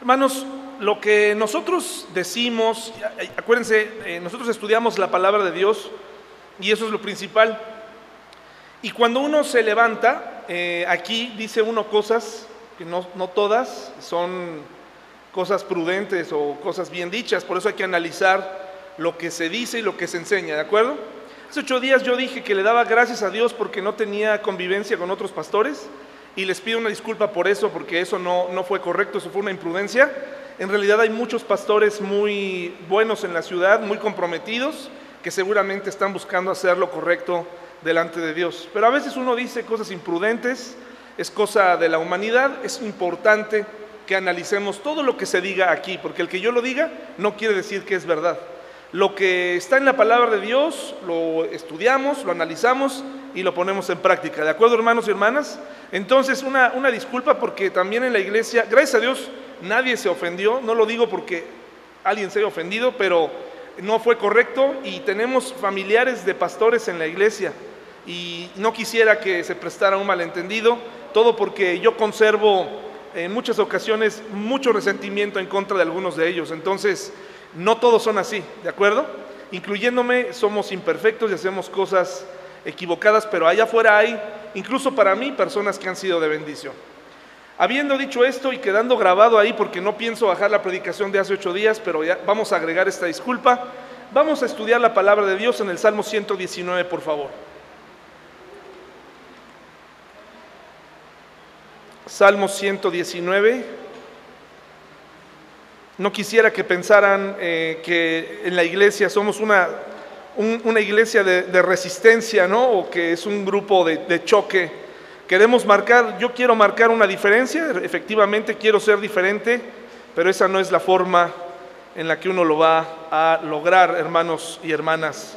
Hermanos, lo que nosotros decimos, acuérdense, eh, nosotros estudiamos la palabra de Dios y eso es lo principal. Y cuando uno se levanta, eh, aquí dice uno cosas que no, no todas son cosas prudentes o cosas bien dichas, por eso hay que analizar lo que se dice y lo que se enseña, ¿de acuerdo? Hace ocho días yo dije que le daba gracias a Dios porque no tenía convivencia con otros pastores y les pido una disculpa por eso, porque eso no, no fue correcto, eso fue una imprudencia. En realidad hay muchos pastores muy buenos en la ciudad, muy comprometidos, que seguramente están buscando hacer lo correcto delante de Dios. Pero a veces uno dice cosas imprudentes, es cosa de la humanidad, es importante que analicemos todo lo que se diga aquí, porque el que yo lo diga no quiere decir que es verdad. Lo que está en la palabra de Dios lo estudiamos, lo analizamos y lo ponemos en práctica. ¿De acuerdo, hermanos y hermanas? Entonces, una, una disculpa porque también en la iglesia, gracias a Dios, nadie se ofendió. No lo digo porque alguien se haya ofendido, pero no fue correcto y tenemos familiares de pastores en la iglesia y no quisiera que se prestara un malentendido, todo porque yo conservo en muchas ocasiones mucho resentimiento en contra de algunos de ellos. Entonces, no todos son así, ¿de acuerdo? Incluyéndome, somos imperfectos y hacemos cosas equivocadas, pero allá afuera hay, incluso para mí, personas que han sido de bendición. Habiendo dicho esto y quedando grabado ahí, porque no pienso bajar la predicación de hace ocho días, pero ya vamos a agregar esta disculpa, vamos a estudiar la palabra de Dios en el Salmo 119, por favor. Salmo 119. No quisiera que pensaran eh, que en la iglesia somos una, una iglesia de, resistencia, ¿no? O que es un grupo de, de choque. Queremos marcar, yo quiero marcar una diferencia, efectivamente quiero ser diferente, pero esa no es la forma en la que uno lo va a lograr, hermanos y hermanas.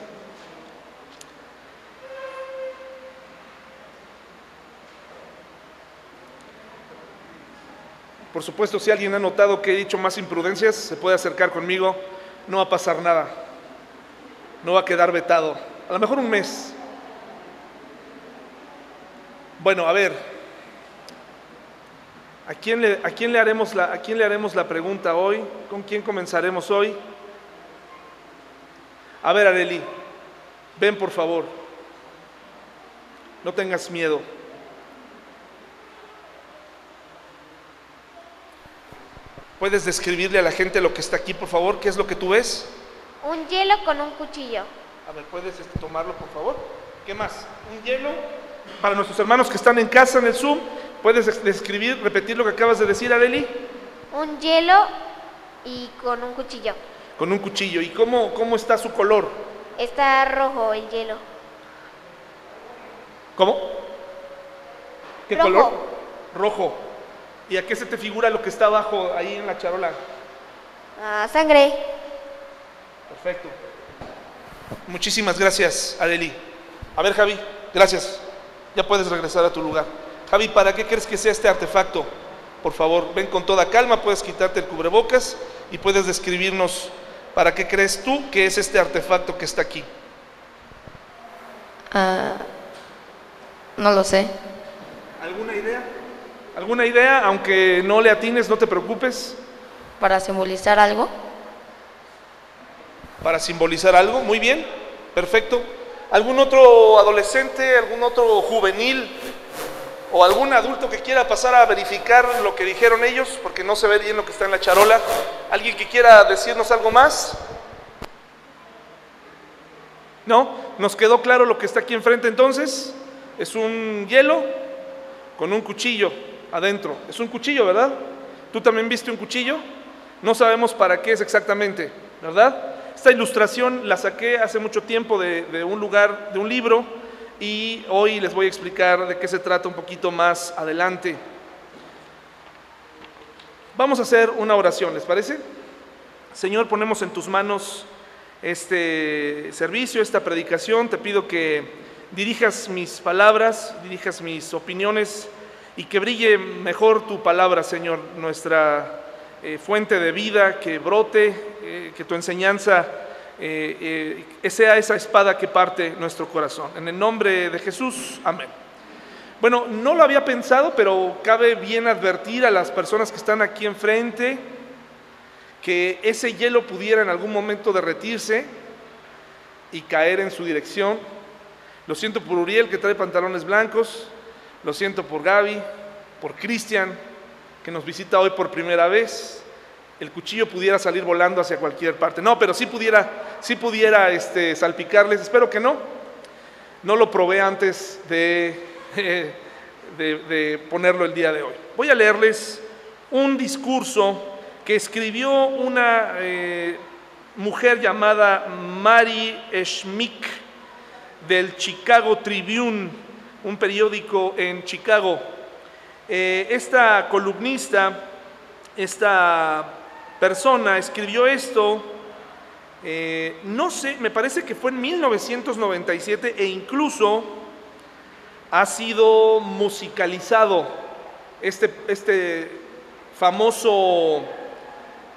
Por supuesto, si alguien ha notado que he dicho más imprudencias, se puede acercar conmigo, no va a pasar nada, no va a quedar vetado, a lo mejor un mes. Bueno, a ver, ¿a quién le, haremos, la, haremos la pregunta hoy? ¿Con quién comenzaremos hoy? A ver, Areli, ven por favor, no tengas miedo. ¿Puedes describirle a la gente lo que está aquí, por favor? ¿Qué es lo que tú ves? Un hielo con un cuchillo. A ver, ¿puedes este, tomarlo, por favor? ¿Qué más? Un hielo. Para nuestros hermanos que están en casa en el Zoom, ¿puedes describir, repetir lo que acabas de decir, Areli? Un hielo y con un cuchillo. Con un cuchillo. ¿Y cómo, cómo está su color? Está rojo el hielo. ¿Cómo? ¿Qué Rojo. color? Rojo. ¿Y a qué se te figura lo que está abajo ahí en la charola? Ah, sangre. Perfecto. Muchísimas gracias, Areli. A ver, Javi, gracias. Ya puedes regresar a tu lugar. Javi, ¿para qué crees que sea este artefacto? Por favor, ven con toda calma, puedes quitarte el cubrebocas y puedes describirnos para qué crees tú que es este artefacto que está aquí. Ah, no lo sé. ¿Alguna idea? ¿Alguna idea? Aunque no le atines, no te preocupes. ¿Para simbolizar algo? Para simbolizar algo, muy bien, perfecto. ¿Algún otro adolescente, algún otro juvenil o algún adulto que quiera pasar a verificar lo que dijeron ellos, porque no se ve bien lo que está en la charola? ¿Alguien que quiera decirnos algo más? ¿No? ¿Nos quedó claro lo que está aquí enfrente entonces? Es un hielo con un cuchillo adentro. Es un cuchillo, ¿verdad? ¿Tú también viste un cuchillo? No sabemos para qué es exactamente, ¿verdad? Esta ilustración la saqué hace mucho tiempo de, un lugar, de un libro, y hoy les voy a explicar de qué se trata un poquito más adelante. Vamos a hacer una oración, ¿les parece? Señor, ponemos en tus manos este servicio, esta predicación. Te pido que dirijas mis palabras, dirijas mis opiniones y que brille mejor tu palabra, Señor, nuestra eh, fuente de vida, que brote, eh, que tu enseñanza eh, sea esa espada que parte nuestro corazón. En el nombre de Jesús, amén. Bueno, no lo había pensado, pero cabe bien advertir a las personas que están aquí enfrente que ese hielo pudiera en algún momento derretirse y caer en su dirección. Lo siento por Uriel que trae pantalones blancos, lo siento por Gaby, por Cristian que nos visita hoy por primera vez. El cuchillo pudiera salir volando hacia cualquier parte. No, pero sí pudiera, sí pudiera este, salpicarles. Espero que no. No lo probé antes de ponerlo el día de hoy. Voy a leerles un discurso que escribió una eh, mujer llamada Mary Schmick del Chicago Tribune, un periódico en Chicago. Eh, esta columnista, esta persona escribió esto, eh, no sé, me parece que fue en 1997 e incluso ha sido musicalizado este, este famoso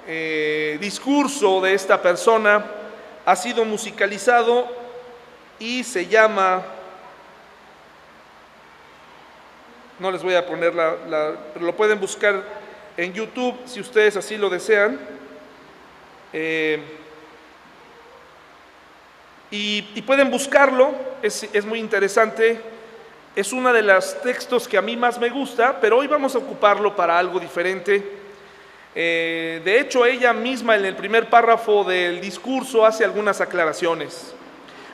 eh, discurso de esta persona, ha sido musicalizado y se llama, no les voy a poner la, lo pueden buscar en YouTube si ustedes así lo desean. Eh, y, pueden buscarlo, es, es muy interesante es uno de los textos que a mí más me gusta, pero hoy vamos a ocuparlo para algo diferente. Eh, de hecho, ella misma en el primer párrafo del discurso hace algunas aclaraciones.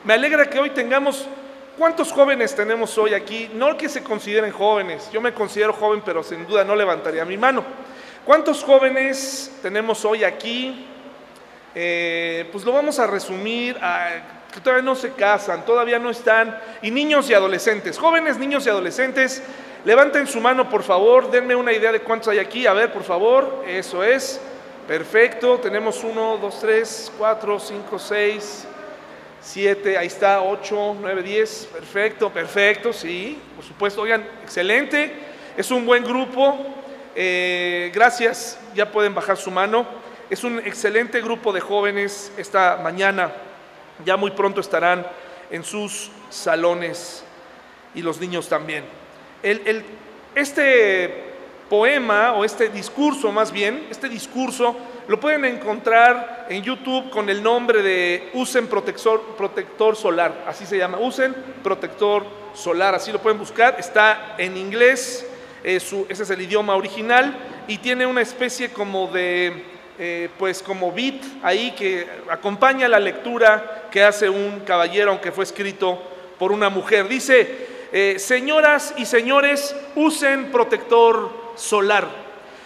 Me alegra que hoy tengamos, ¿cuántos jóvenes tenemos hoy aquí? No que se consideren jóvenes, yo me considero joven, pero sin duda no levantaría mi mano. ¿Cuántos jóvenes tenemos hoy aquí? Eh, pues lo vamos a resumir que todavía no se casan, todavía no están, y niños y adolescentes, jóvenes, niños y adolescentes, levanten su mano por favor, denme una idea de cuántos hay aquí, a ver por favor, eso es, perfecto, tenemos uno, dos, tres, cuatro, cinco, seis, siete, ahí está, ocho, nueve, diez, perfecto, perfecto, sí, por supuesto, oigan, excelente, es un buen grupo, eh, gracias, ya pueden bajar su mano, es un excelente grupo de jóvenes. Esta mañana ya muy pronto estarán en sus salones. Y los niños también. este poema o este discurso más bien, este discurso lo pueden encontrar en YouTube con el nombre de Usen Protector, Solar, así se llama, Usen Protector Solar, así lo pueden buscar, está en inglés, ese es el idioma original y tiene una especie como de eh, pues como beat ahí que acompaña la lectura que hace un caballero, aunque fue escrito por una mujer. Dice, eh, señoras y señores, usen protector solar.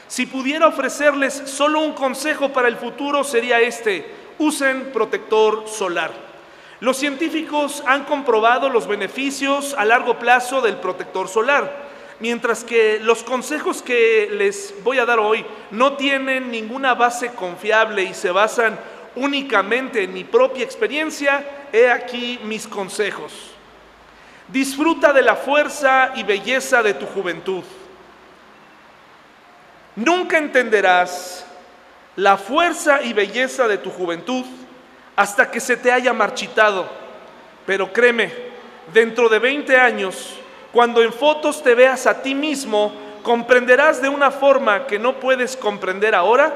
Si pudiera ofrecerles solo un consejo para el futuro sería este, usen protector solar. Los científicos han comprobado los beneficios a largo plazo del protector solar mientras que los consejos que les voy a dar hoy no tienen ninguna base confiable y se basan únicamente en mi propia experiencia, he aquí mis consejos. Disfruta de la fuerza y belleza de tu juventud. Nunca entenderás la fuerza y belleza de tu juventud hasta que se te haya marchitado. Pero créeme, dentro de 20 años cuando en fotos te veas a ti mismo, comprenderás de una forma que no puedes comprender ahora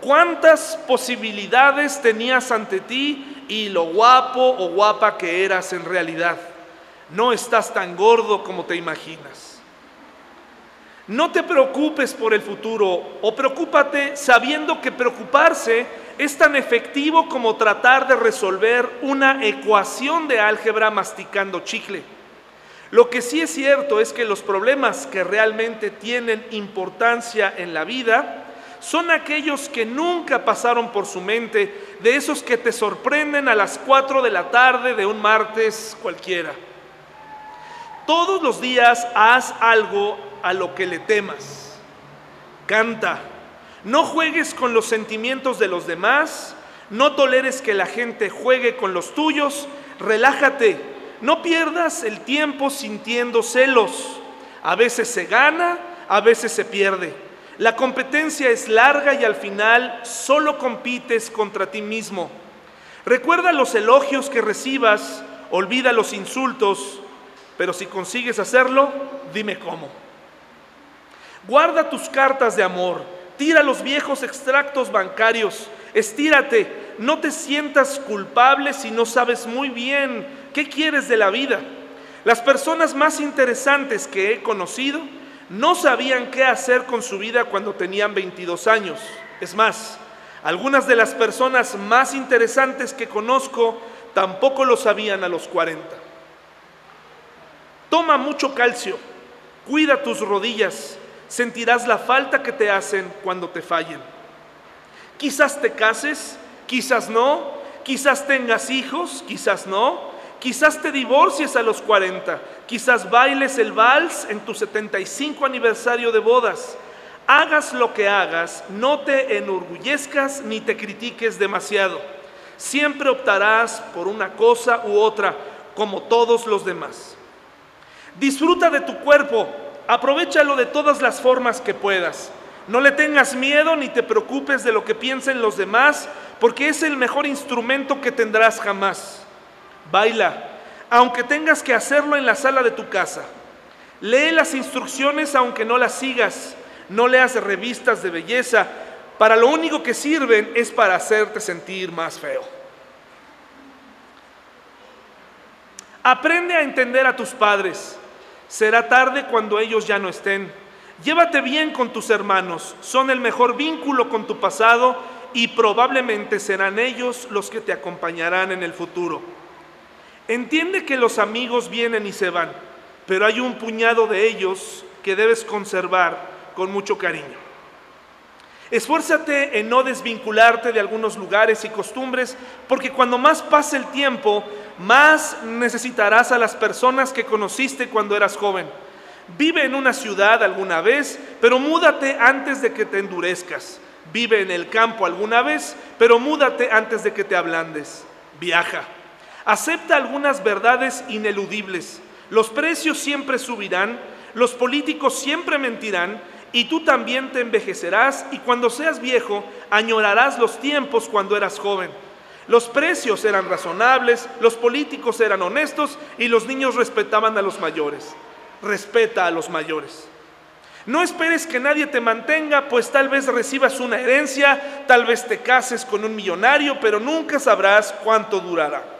cuántas posibilidades tenías ante ti y lo guapo o guapa que eras en realidad. No estás tan gordo como te imaginas. No te preocupes por el futuro o preocúpate sabiendo que preocuparse es tan efectivo como tratar de resolver una ecuación de álgebra masticando chicle. Lo que sí es cierto es que los problemas que realmente tienen importancia en la vida son aquellos que nunca pasaron por su mente, de esos que te sorprenden a las 4 de la tarde de un martes cualquiera. Todos los días haz algo a lo que le temas. Canta. No juegues con los sentimientos de los demás. No toleres que la gente juegue con los tuyos. Relájate no pierdas el tiempo sintiendo celos. A veces se gana, a veces se pierde. La competencia es larga y al final solo compites contra ti mismo. Recuerda los elogios que recibas, olvida los insultos, pero si consigues hacerlo, dime cómo. Guarda tus cartas de amor, tira los viejos extractos bancarios, estírate, no te sientas culpable si no sabes muy bien qué quieres de la vida. Las personas más interesantes que he conocido no sabían qué hacer con su vida cuando tenían 22 años. Es más, algunas de las personas más interesantes que conozco tampoco lo sabían a los 40. Toma mucho calcio, cuida tus rodillas, sentirás la falta que te hacen cuando te fallen. Quizás te cases, quizás no, quizás tengas hijos, quizás no, quizás te divorcies a los 40, quizás bailes el vals en tu 75 aniversario de bodas. Hagas lo que hagas, no te enorgullezcas ni te critiques demasiado. Siempre optarás por una cosa u otra, como todos los demás. Disfruta de tu cuerpo, Aprovechalo de todas las formas que puedas. No le tengas miedo ni te preocupes de lo que piensen los demás, porque es el mejor instrumento que tendrás jamás. Baila, aunque tengas que hacerlo en la sala de tu casa. Lee las instrucciones aunque no las sigas. No leas revistas de belleza. Para lo único que sirven es para hacerte sentir más feo. Aprende a entender a tus padres. Será tarde cuando ellos ya no estén. Llévate bien con tus hermanos, son el mejor vínculo con tu pasado y probablemente serán ellos los que te acompañarán en el futuro. Entiende que los amigos vienen y se van, pero hay un puñado de ellos que debes conservar con mucho cariño. Esfuérzate en no desvincularte de algunos lugares y costumbres, porque cuando más pase el tiempo, más necesitarás a las personas que conociste cuando eras joven. Vive en una ciudad alguna vez, pero múdate antes de que te endurezcas. Vive en el campo alguna vez, pero múdate antes de que te ablandes. Viaja. Acepta algunas verdades ineludibles. Los precios siempre subirán, los políticos siempre mentirán y tú también te envejecerás y cuando seas viejo añorarás los tiempos cuando eras joven. Los precios eran razonables, los políticos eran honestos y los niños respetaban a los mayores. Respeta a los mayores. No esperes que nadie te mantenga, pues tal vez recibas una herencia, tal vez te cases con un millonario, pero nunca sabrás cuánto durará.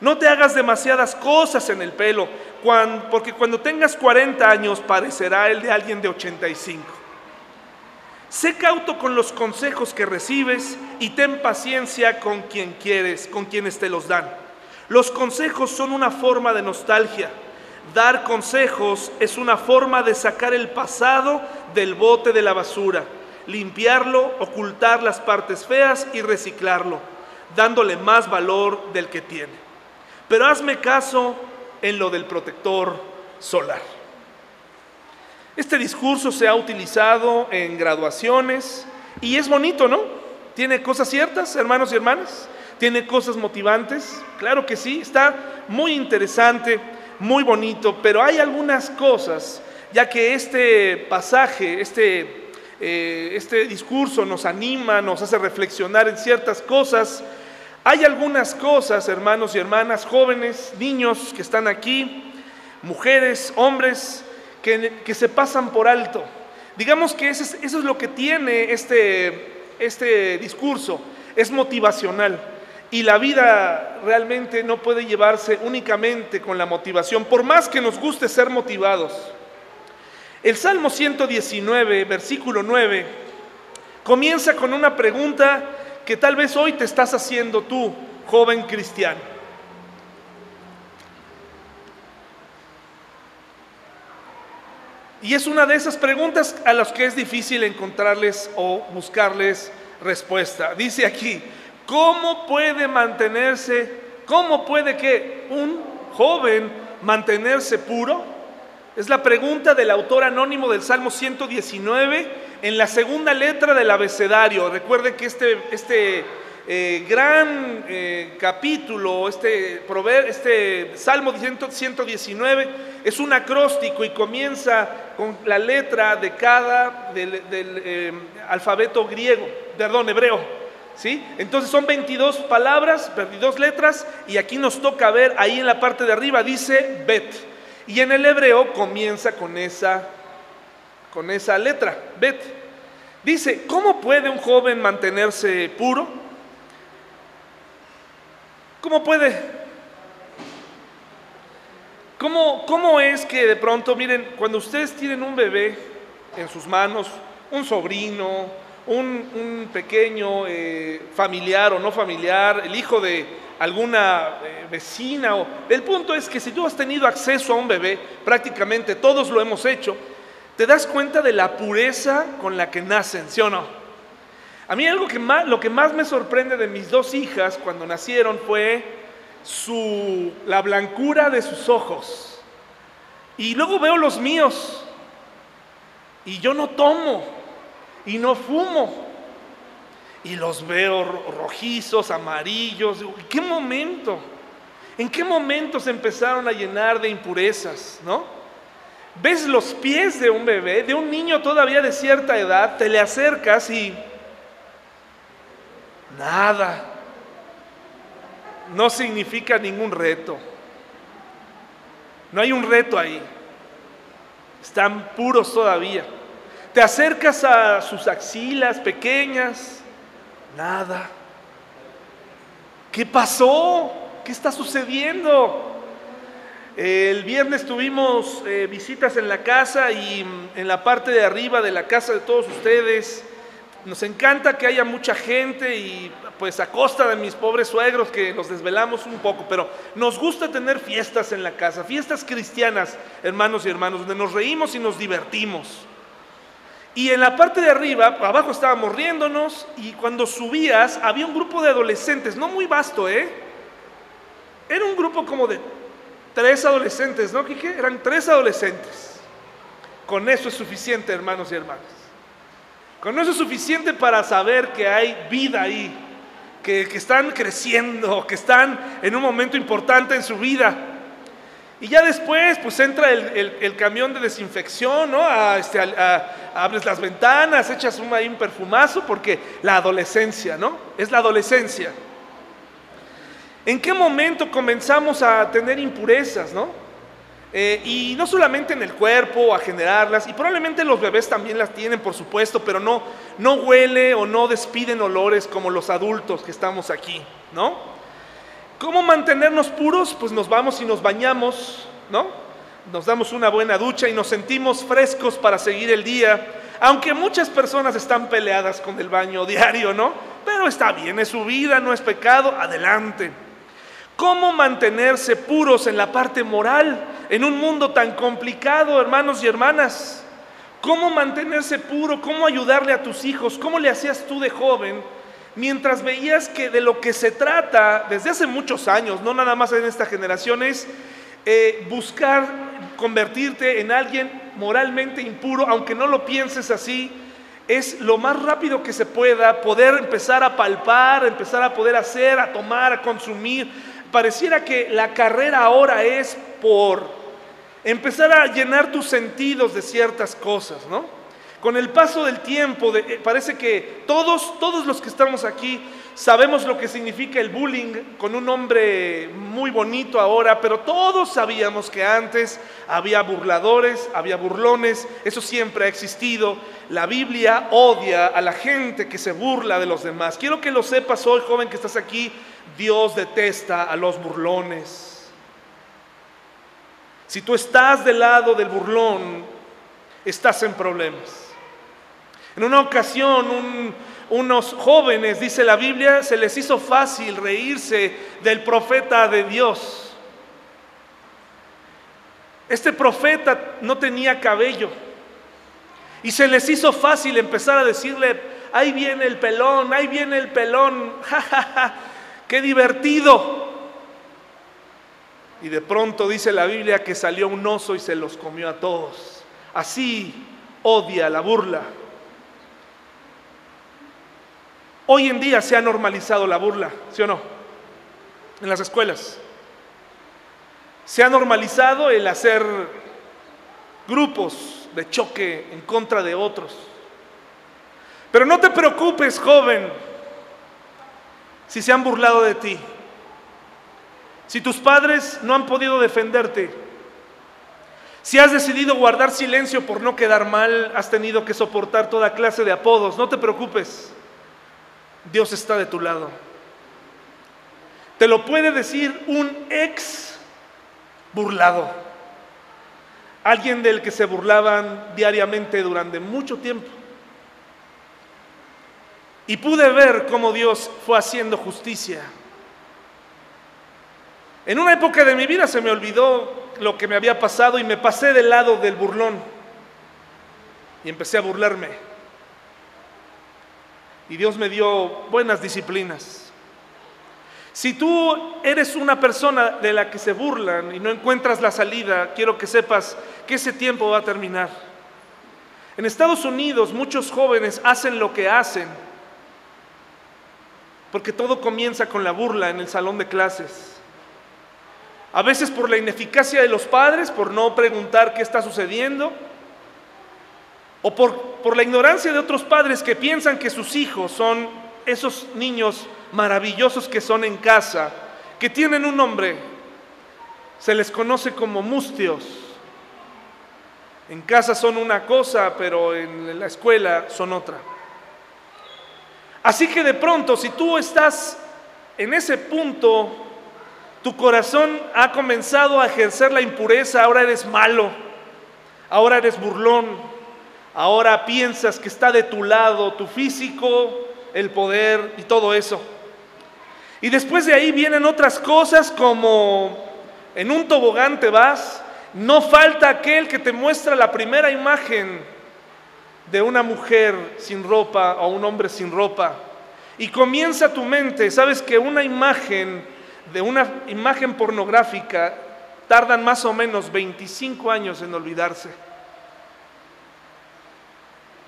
No te hagas demasiadas cosas en el pelo, porque cuando tengas 40 años parecerá el de alguien de 85. Sé cauto con los consejos que recibes y ten paciencia con quien quieres, con quienes te los dan. Los consejos son una forma de nostalgia. Dar consejos es una forma de sacar el pasado del bote de la basura, limpiarlo, ocultar las partes feas y reciclarlo, dándole más valor del que tiene. Pero hazme caso en lo del protector solar. Este discurso se ha utilizado en graduaciones y es bonito, ¿no? Tiene cosas ciertas, hermanos y hermanas. Tiene cosas motivantes, claro que sí, está muy interesante, muy bonito, pero hay algunas cosas, ya que este pasaje, este, eh, este discurso nos anima, nos hace reflexionar en ciertas cosas, hay algunas cosas, hermanos y hermanas, jóvenes, niños que están aquí, mujeres, hombres, que, se pasan por alto. Digamos que eso es, lo que tiene este, este discurso, es motivacional. Y la vida realmente no puede llevarse únicamente con la motivación, por más que nos guste ser motivados. El Salmo 119, versículo 9, comienza con una pregunta que tal vez hoy te estás haciendo tú, joven cristiano. Y es una de esas preguntas a las que es difícil encontrarles o buscarles respuesta. Dice aquí, ¿cómo puede mantenerse, cómo puede que un joven mantenerse puro? Es la pregunta del autor anónimo del Salmo 119 en la segunda letra del abecedario. Recuerden que este, este eh, gran eh, capítulo, este, este Salmo 119 es un acróstico y comienza con la letra de cada del, eh, alfabeto griego, perdón, hebreo. ¿Sí? Entonces son 22 palabras, 22 letras, y aquí nos toca ver, ahí en la parte de arriba dice Bet. Y en el hebreo comienza con esa, con esa letra, Bet. Dice, ¿cómo puede un joven mantenerse puro? ¿Cómo puede? ¿Cómo, ¿Cómo es que de pronto, miren, cuando ustedes tienen un bebé en sus manos, un sobrino, un, pequeño eh, familiar o no familiar, el hijo de alguna eh, vecina. O, el punto es que si tú has tenido acceso a un bebé, prácticamente todos lo hemos hecho, te das cuenta de la pureza con la que nacen, ¿sí o no? A mí algo que más, lo que más me sorprende de mis dos hijas cuando nacieron fue su, la blancura de sus ojos. Y luego veo los míos y yo no tomo y no fumo. Y los veo rojizos, amarillos. ¿En qué momento? ¿En qué momento se empezaron a llenar de impurezas? ¿No? Ves los pies de un bebé, de un niño todavía de cierta edad, te le acercas y nada. No significa ningún reto. No hay un reto ahí. Están puros todavía. Te acercas a sus axilas pequeñas, nada. ¿Qué pasó? ¿Qué está sucediendo? El viernes tuvimos eh, visitas en la casa y mm, en la parte de arriba de la casa de todos ustedes. Nos encanta que haya mucha gente y pues a costa de mis pobres suegros que nos desvelamos un poco, pero nos gusta tener fiestas en la casa, fiestas cristianas, hermanos y hermanos, donde nos reímos y nos divertimos. Y en la parte de arriba, abajo estábamos riéndonos y cuando subías había un grupo de adolescentes, no muy vasto, ¿eh? Era un grupo como de tres adolescentes, ¿no, Quique? Eran tres adolescentes. Con eso es suficiente, hermanos y hermanas. Con eso es suficiente para saber que hay vida ahí, que, que están creciendo, que están en un momento importante en su vida. Y ya después, pues entra el, camión de desinfección, ¿no? Este, abres las ventanas, echas un, ahí un perfumazo, porque la adolescencia, ¿no? Es la adolescencia. ¿En qué momento comenzamos a tener impurezas, ¿no? Eh, y no solamente en el cuerpo, a generarlas, y probablemente los bebés también las tienen, por supuesto, pero no, no huele o no despiden olores como los adultos que estamos aquí, ¿no? ¿Cómo mantenernos puros? Pues nos vamos y nos bañamos, ¿no? Nos damos una buena ducha y nos sentimos frescos para seguir el día, aunque muchas personas están peleadas con el baño diario, ¿no? Pero está bien, es su vida, no es pecado, adelante. ¿Cómo mantenerse puros en la parte moral en un mundo tan complicado, hermanos y hermanas? ¿Cómo mantenerse puro? ¿Cómo ayudarle a tus hijos? ¿Cómo le hacías tú de joven? Mientras veías que de lo que se trata desde hace muchos años, no nada más en esta generación, es eh, buscar convertirte en alguien moralmente impuro, aunque no lo pienses así, es lo más rápido que se pueda poder empezar a palpar, empezar a poder hacer, a tomar, a consumir. Pareciera que la carrera ahora es por empezar a llenar tus sentidos de ciertas cosas, ¿no? Con el paso del tiempo, eh, parece que todos, todos los que estamos aquí sabemos lo que significa el bullying con un nombre muy bonito ahora, pero todos sabíamos que antes había burladores, había burlones, eso siempre ha existido. La Biblia odia a la gente que se burla de los demás. Quiero que lo sepas hoy, joven que estás aquí, Dios detesta a los burlones. Si tú estás del lado del burlón, estás en problemas. En una ocasión, unos jóvenes, dice la Biblia, se les hizo fácil reírse del profeta de Dios. Este profeta no tenía cabello. Y se les hizo fácil empezar a decirle, ahí viene el pelón, ahí viene el pelón, jajaja, qué divertido. Y de pronto dice la Biblia que salió un oso y se los comió a todos. Así odia la burla. Hoy en día se ha normalizado la burla, ¿sí o no? En las escuelas. Se ha normalizado el hacer grupos de choque en contra de otros. Pero no te preocupes, joven, si se han burlado de ti. Si tus padres no han podido defenderte. Si has decidido guardar silencio por no quedar mal, has tenido que soportar toda clase de apodos. No te preocupes. Dios está de tu lado. Te lo puede decir un ex burlado. Alguien del que se burlaban diariamente durante mucho tiempo. Y pude ver cómo Dios fue haciendo justicia. En una época de mi vida se me olvidó lo que me había pasado y me pasé del lado del burlón. Y empecé a burlarme. Y Dios me dio buenas disciplinas. Si tú eres una persona de la que se burlan y no encuentras la salida, quiero que sepas que ese tiempo va a terminar. En Estados Unidos muchos jóvenes hacen lo que hacen porque todo comienza con la burla en el salón de clases. A veces por la ineficacia de los padres, por no preguntar qué está sucediendo, o por, por la ignorancia de otros padres que piensan que sus hijos son esos niños maravillosos que son en casa, que tienen un nombre, se les conoce como mustios. En casa son una cosa, pero en la escuela son otra. Así que de pronto, si tú estás en ese punto, tu corazón ha comenzado a ejercer la impureza, ahora eres malo, ahora eres burlón, ahora piensas que está de tu lado tu físico, el poder y todo eso. Y después de ahí vienen otras cosas como en un tobogán te vas, no falta aquel que te muestra la primera imagen de una mujer sin ropa o un hombre sin ropa. Y comienza tu mente, sabes que una imagen de una imagen pornográfica tardan más o menos 25 años en olvidarse.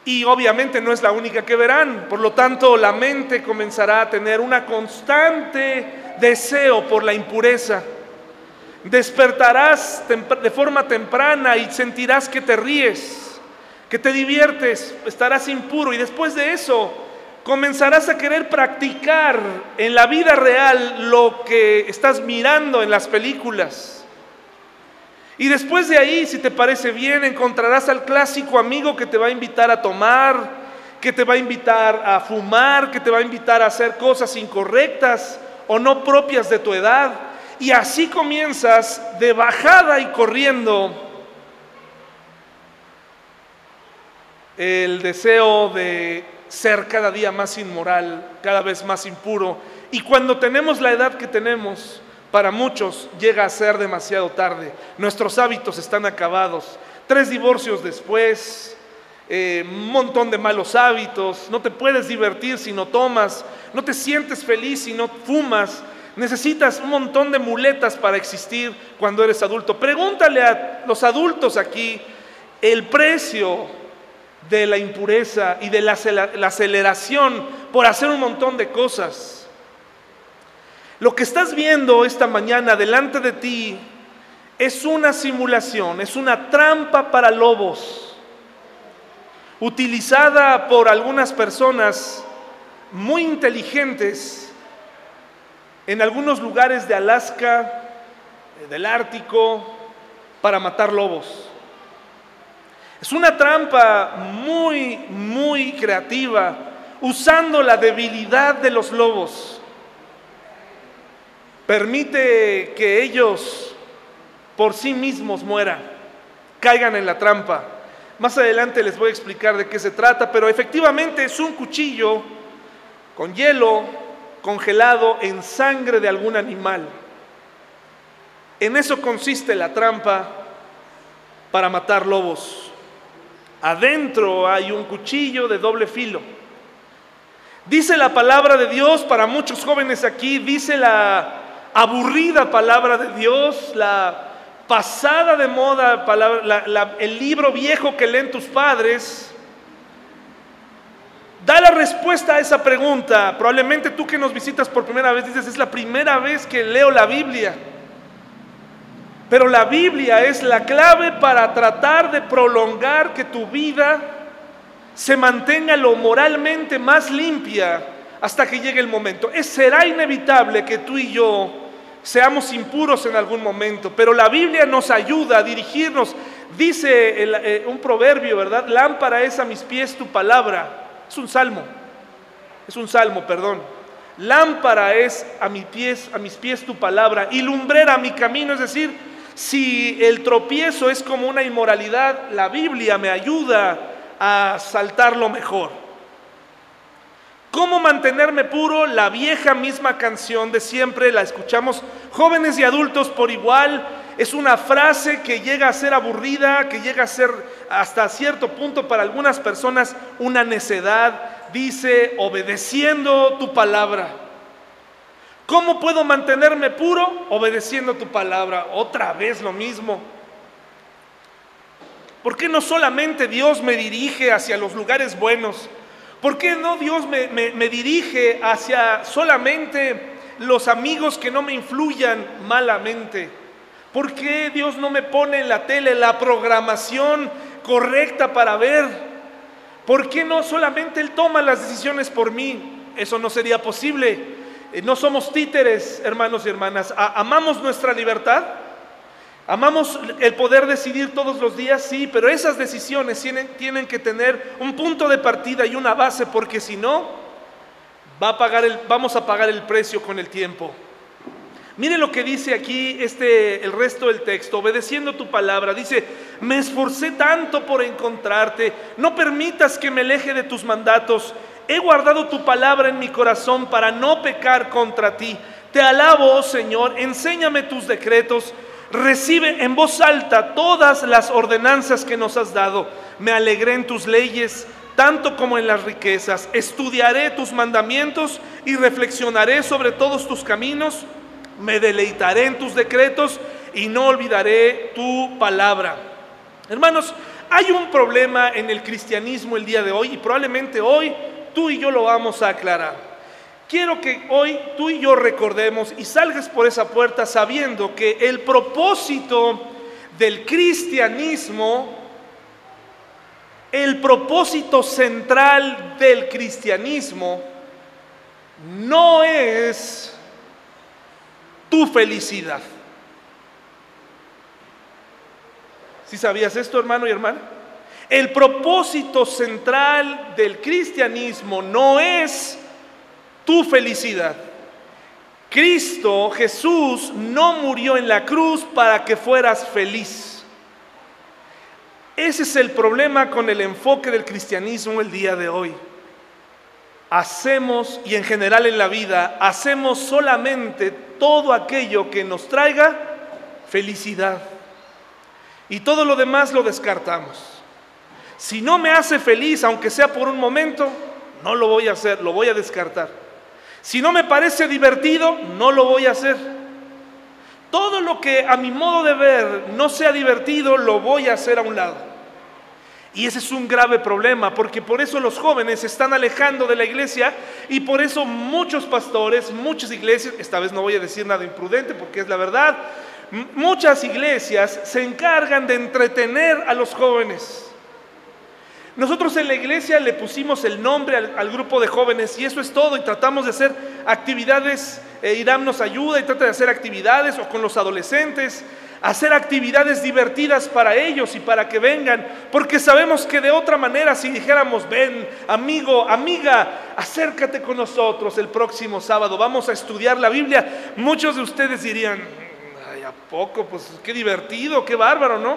Y obviamente no es la única que verán, por lo tanto la mente comenzará a tener una constante deseo por la impureza. Despertarás de forma temprana y sentirás que te ríes, que te diviertes, estarás impuro y después de eso comenzarás a querer practicar en la vida real lo que estás mirando en las películas. Y después de ahí, si te parece bien, encontrarás al clásico amigo que te va a invitar a tomar, que te va a invitar a fumar, que te va a invitar a hacer cosas incorrectas o no propias de tu edad. Y así comienzas de bajada y corriendo el deseo de ser cada día más inmoral, cada vez más impuro. Y cuando tenemos la edad que tenemos, para muchos llega a ser demasiado tarde. Nuestros hábitos están acabados. Tres divorcios después, eh, un montón de malos hábitos. No te puedes divertir si no tomas. No te sientes feliz si no fumas. Necesitas un montón de muletas para existir cuando eres adulto. Pregúntale a los adultos aquí el precio de la impureza y de la aceleración por hacer un montón de cosas. Lo que estás viendo esta mañana delante de ti es una simulación, es una trampa para lobos, utilizada por algunas personas muy inteligentes en algunos lugares de Alaska, del Ártico, para matar lobos. Es una trampa muy, muy creativa, usando la debilidad de los lobos Permite que ellos por sí mismos mueran, caigan en la trampa. Más adelante les voy a explicar de qué se trata, pero efectivamente es un cuchillo con hielo congelado en sangre de algún animal. En eso consiste la trampa para matar lobos. Adentro hay un cuchillo de doble filo. Dice la palabra de Dios para muchos jóvenes aquí, dice la aburrida palabra de Dios, la pasada de moda, el libro viejo que leen tus padres, da la respuesta a esa pregunta. Probablemente tú que nos visitas por primera vez dices, es la primera vez que leo la Biblia. Pero la Biblia es la clave para tratar de prolongar que tu vida se mantenga lo moralmente más limpia hasta que llegue el momento. Es, será inevitable que tú y yo seamos impuros en algún momento, pero la Biblia nos ayuda a dirigirnos Dice eh, un proverbio, ¿verdad? Lámpara es a mis pies tu palabra. Es un salmo. Es un salmo, perdón. Lámpara es a mis pies, a mis pies tu palabra y lumbrera mi camino, es decir, si el tropiezo es como una inmoralidad, la Biblia me ayuda a saltarlo mejor. ¿Cómo mantenerme puro? La vieja misma canción de siempre, la escuchamos jóvenes y adultos por igual. Es una frase que llega a ser aburrida, que llega a ser hasta cierto punto para algunas personas una necedad. Dice, obedeciendo tu palabra. ¿Cómo puedo mantenerme puro? Obedeciendo tu palabra. Otra vez lo mismo. ¿Por qué no solamente Dios me dirige hacia los lugares buenos? ¿Por qué no Dios me, me, dirige hacia solamente los amigos que no me influyan malamente? ¿Por qué Dios no me pone en la tele la programación correcta para ver? ¿Por qué no solamente Él toma las decisiones por mí? Eso no sería posible. Eh, no somos títeres, hermanos y hermanas. Amamos nuestra libertad, Amamos el poder decidir todos los días, sí, pero esas decisiones tienen, tienen, que tener un punto de partida y una base, porque si no, va a pagar el, vamos a pagar el precio con el tiempo. Mire lo que dice aquí este, el resto del texto, obedeciendo tu palabra. Dice, me esforcé tanto por encontrarte, no permitas que me aleje de tus mandatos. He guardado tu palabra en mi corazón para no pecar contra ti. Te alabo, oh Señor, enséñame tus decretos Recibe en voz alta todas las ordenanzas que nos has dado. Me alegré en tus leyes, tanto como en las riquezas. Estudiaré tus mandamientos y reflexionaré sobre todos tus caminos. Me deleitaré en tus decretos y no olvidaré tu palabra. Hermanos, hay un problema en el cristianismo el día de hoy y probablemente hoy tú y yo lo vamos a aclarar. Quiero que hoy tú y yo recordemos y salgas por esa puerta sabiendo que el propósito del cristianismo, el propósito central del cristianismo, no es tu felicidad. ¿Sí sabías esto, hermano y hermana? El propósito central del cristianismo no es tu felicidad. Cristo, Jesús, no murió en la cruz para que fueras feliz. Ese es el problema con el enfoque del cristianismo el día de hoy. Hacemos, y en general en la vida, hacemos solamente todo aquello que nos traiga felicidad. Y todo lo demás lo descartamos. Si no me hace feliz, aunque sea por un momento, no lo voy a hacer, lo voy a descartar. Si no me parece divertido, no lo voy a hacer. Todo lo que a mi modo de ver no sea divertido, lo voy a hacer a un lado. Y ese es un grave problema, porque por eso los jóvenes se están alejando de la iglesia y por eso muchos pastores, muchas iglesias, esta vez no voy a decir nada imprudente porque es la verdad, muchas iglesias se encargan de entretener a los jóvenes. Nosotros en la iglesia le pusimos el nombre al, grupo de jóvenes y eso es todo y tratamos de hacer actividades, eh, Irán nos ayuda y trata de hacer actividades o con los adolescentes, hacer actividades divertidas para ellos y para que vengan, porque sabemos que de otra manera si dijéramos, ven, amigo, amiga, acércate con nosotros el próximo sábado, vamos a estudiar la Biblia, muchos de ustedes dirían, ay, ¿a poco? Pues qué divertido, qué bárbaro, ¿no?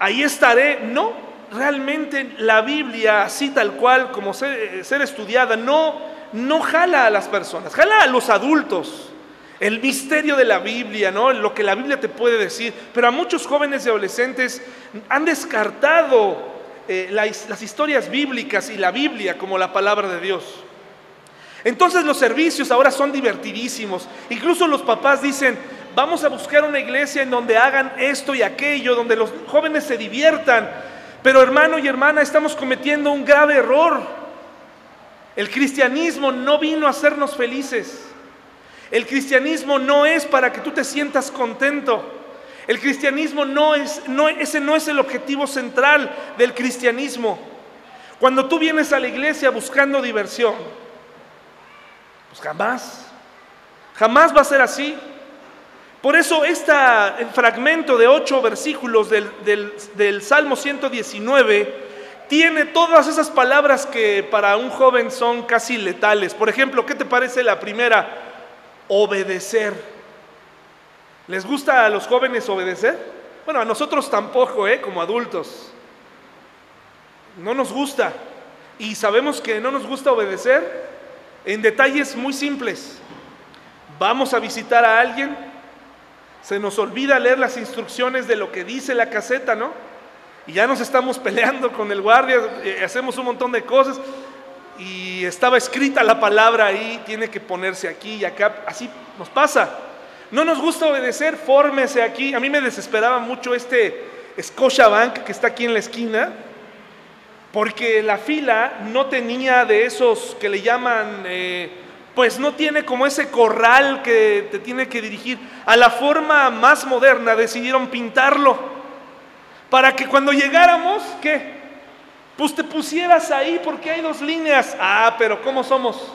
Ahí estaré, no, realmente la Biblia, así tal cual, como ser, estudiada, no, no jala a las personas, jala a los adultos. El misterio de la Biblia, ¿no? Lo que la Biblia te puede decir. Pero a muchos jóvenes y adolescentes han descartado eh, las historias bíblicas y la Biblia como la palabra de Dios. Entonces los servicios ahora son divertidísimos. Incluso los papás dicen, vamos a buscar una iglesia en donde hagan esto y aquello, donde los jóvenes se diviertan. Pero hermano y hermana, estamos cometiendo un grave error. El cristianismo no vino a hacernos felices. El cristianismo no es para que tú te sientas contento. El cristianismo no es, no, ese no es el objetivo central del cristianismo. Cuando tú vienes a la iglesia buscando diversión, pues jamás, jamás va a ser así. Por eso este fragmento de ocho versículos del, del, Salmo 119 tiene todas esas palabras que para un joven son casi letales. Por ejemplo, ¿qué te parece la primera? Obedecer. ¿Les gusta a los jóvenes obedecer? Bueno, a nosotros tampoco, ¿eh? Como adultos. No nos gusta. Y sabemos que no nos gusta obedecer en detalles muy simples. Vamos a visitar a alguien, se nos olvida leer las instrucciones de lo que dice la caseta, ¿no? Y ya nos estamos peleando con el guardia, eh, hacemos un montón de cosas y estaba escrita la palabra ahí, tiene que ponerse aquí y acá, así nos pasa. No nos gusta obedecer, fórmese aquí. A mí me desesperaba mucho este Scotiabank que está aquí en la esquina, porque la fila no tenía de esos que le llaman, eh, pues no tiene como ese corral que te tiene que dirigir. A la forma más moderna decidieron pintarlo para que cuando llegáramos, ¿qué? Pues te pusieras ahí porque hay dos líneas. Ah, pero ¿cómo somos?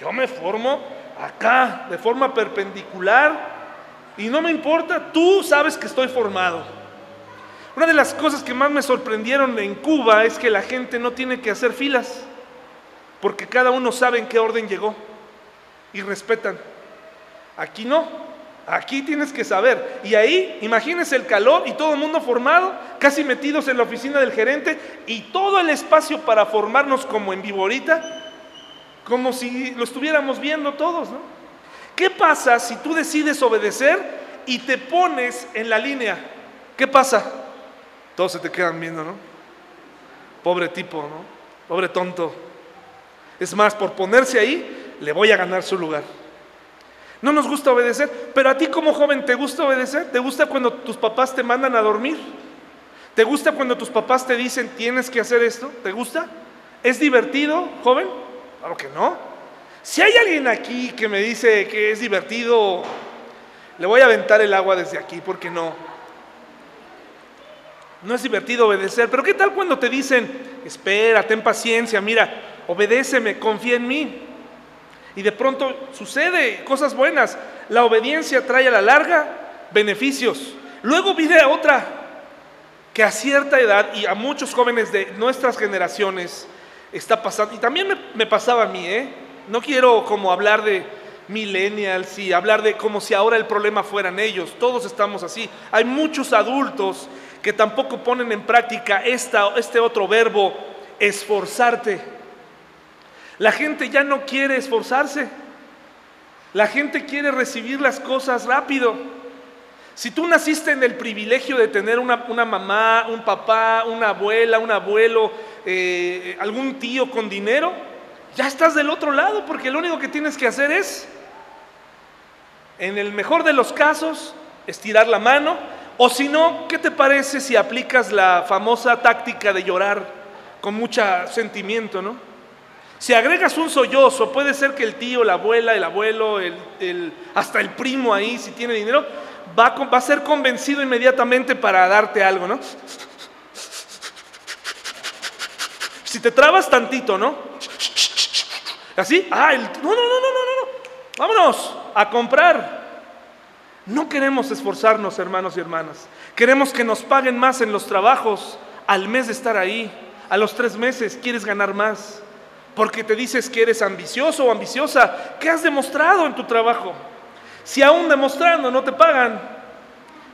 Yo me formo acá, de forma perpendicular, y no me importa, tú sabes que estoy formado. Una de las cosas que más me sorprendieron en Cuba es que la gente no tiene que hacer filas, porque cada uno sabe en qué orden llegó y respetan. Aquí no, aquí tienes que saber. Y ahí, imagínense el calor y todo el mundo formado, casi metidos en la oficina del gerente y todo el espacio para formarnos como en viborita, como si lo estuviéramos viendo todos, ¿no? ¿Qué pasa si tú decides obedecer y te pones en la línea? ¿Qué pasa? Todos se te quedan viendo, ¿no? Pobre tipo, ¿no? Pobre tonto. Es más, por ponerse ahí, le voy a ganar su lugar. No nos gusta obedecer, pero a ti como joven, ¿te gusta obedecer? ¿Te gusta cuando tus papás te mandan a dormir? ¿Te gusta cuando tus papás te dicen tienes que hacer esto? ¿Te gusta? ¿Es divertido, joven? Claro que no. Si hay alguien aquí que me dice que es divertido, le voy a aventar el agua desde aquí, porque no. No es divertido obedecer, pero ¿qué tal cuando te dicen, espera, ten paciencia, mira, obedéceme, confía en mí? Y de pronto sucede cosas buenas. La obediencia trae a la larga beneficios. Luego viene otra que a cierta edad y a muchos jóvenes de nuestras generaciones está pasando, y también me, me pasaba a mí, ¿eh? No quiero como hablar de millennials y hablar de como si ahora el problema fueran ellos, todos estamos así. Hay muchos adultos que tampoco ponen en práctica esta, este otro verbo, esforzarte. La gente ya no quiere esforzarse. La gente quiere recibir las cosas rápido. Si tú naciste en el privilegio de tener una, mamá, un papá, una abuela, un abuelo, eh, algún tío con dinero, ya estás del otro lado porque lo único que tienes que hacer es, en el mejor de los casos, estirar la mano o si no, ¿qué te parece si aplicas la famosa táctica de llorar con mucho sentimiento, no? Si agregas un sollozo, puede ser que el tío, la abuela, el abuelo, el, hasta el primo ahí, si tiene dinero, va, va a ser convencido inmediatamente para darte algo, ¿no? Si te trabas tantito, ¿no? Así, ah, el, no, no, no, no, no, no, vámonos a comprar. No queremos esforzarnos, hermanos y hermanas. Queremos que nos paguen más en los trabajos al mes de estar ahí. A los tres meses quieres ganar más. Porque te dices que eres ambicioso o ambiciosa. ¿Qué has demostrado en tu trabajo? Si aún demostrando no te pagan,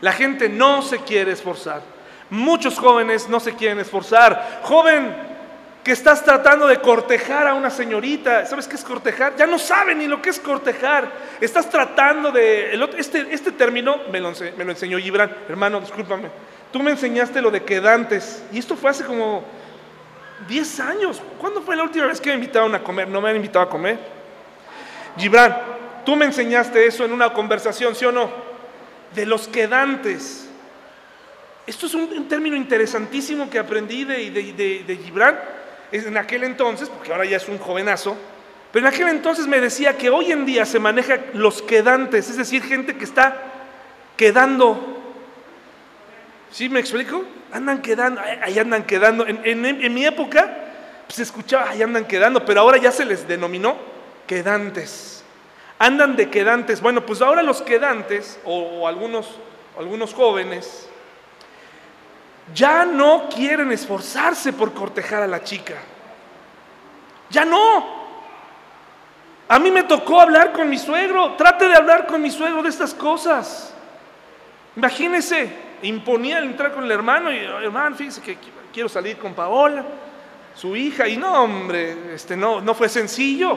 la gente no se quiere esforzar. Muchos jóvenes no se quieren esforzar. Joven, que estás tratando de cortejar a una señorita. ¿Sabes qué es cortejar? Ya no sabe ni lo que es cortejar. Estás tratando de... este, este término me lo, me lo enseñó Gibran. Hermano, discúlpame. Tú me enseñaste lo de quedantes. Y esto fue hace como 10 años. ¿Cuándo fue la última vez que me invitaron a comer? No me han invitado a comer. Gibran, tú me enseñaste eso en una conversación, ¿sí o no? De los quedantes. Esto es un, término interesantísimo que aprendí de, Gibran en aquel entonces, porque ahora ya es un jovenazo, pero en aquel entonces me decía que hoy en día se maneja los quedantes, es decir, gente que está quedando. ¿Sí me explico? Andan quedando, ahí andan quedando. En, mi época pues, se escuchaba, ahí andan quedando, pero ahora ya se les denominó quedantes. Andan de quedantes. Bueno, pues ahora los quedantes, o, o algunos, algunos jóvenes, ya no quieren esforzarse por cortejar a la chica. Ya no. A mí me tocó hablar con mi suegro. Trate de hablar con mi suegro de estas cosas. Imagínese, imponía el entrar con el hermano y, hermano, fíjese que quiero salir con Paola, su hija, y no, hombre, este, no, no fue sencillo.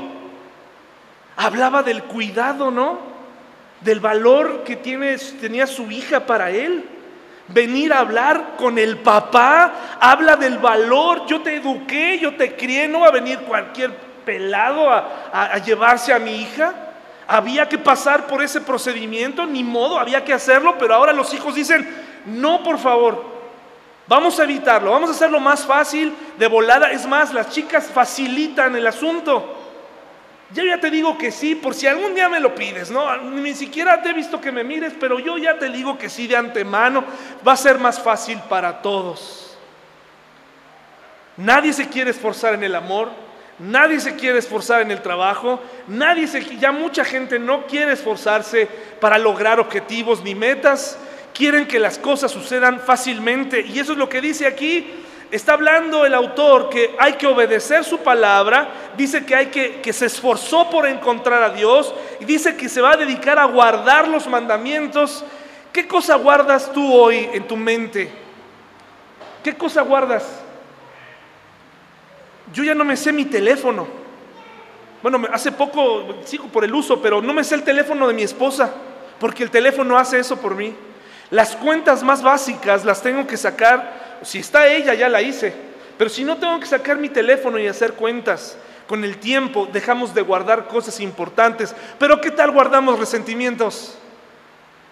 Hablaba del cuidado, ¿no? Del valor que tiene, tenía su hija para él. Venir a hablar con el papá, habla del valor, yo te eduqué, yo te crié, no va a venir cualquier pelado a, a llevarse a mi hija. Había que pasar por ese procedimiento, ni modo, había que hacerlo, pero ahora los hijos dicen, no, por favor, vamos a evitarlo, vamos a hacerlo más fácil, de volada. Es más, las chicas facilitan el asunto. Yo ya te digo que sí, por si algún día me lo pides, ¿no? Ni siquiera te he visto que me mires, pero yo ya te digo que sí de antemano, va a ser más fácil para todos. Nadie se quiere esforzar en el amor, nadie se quiere esforzar en el trabajo, nadie se, ya mucha gente no quiere esforzarse para lograr objetivos ni metas, quieren que las cosas sucedan fácilmente. Y eso es lo que dice aquí. Está hablando el autor que hay que obedecer su palabra, dice que hay que que se esforzó por encontrar a Dios y dice que se va a dedicar a guardar los mandamientos. ¿Qué cosa guardas tú hoy en tu mente? ¿Qué cosa guardas? Yo ya no me sé mi teléfono. Bueno, hace poco sigo por el uso, pero no me sé el teléfono de mi esposa, porque el teléfono hace eso por mí. Las cuentas más básicas las tengo que sacar, si está ella ya la hice, pero si no tengo que sacar mi teléfono y hacer cuentas. Con el tiempo dejamos de guardar cosas importantes, pero ¿qué tal guardamos resentimientos?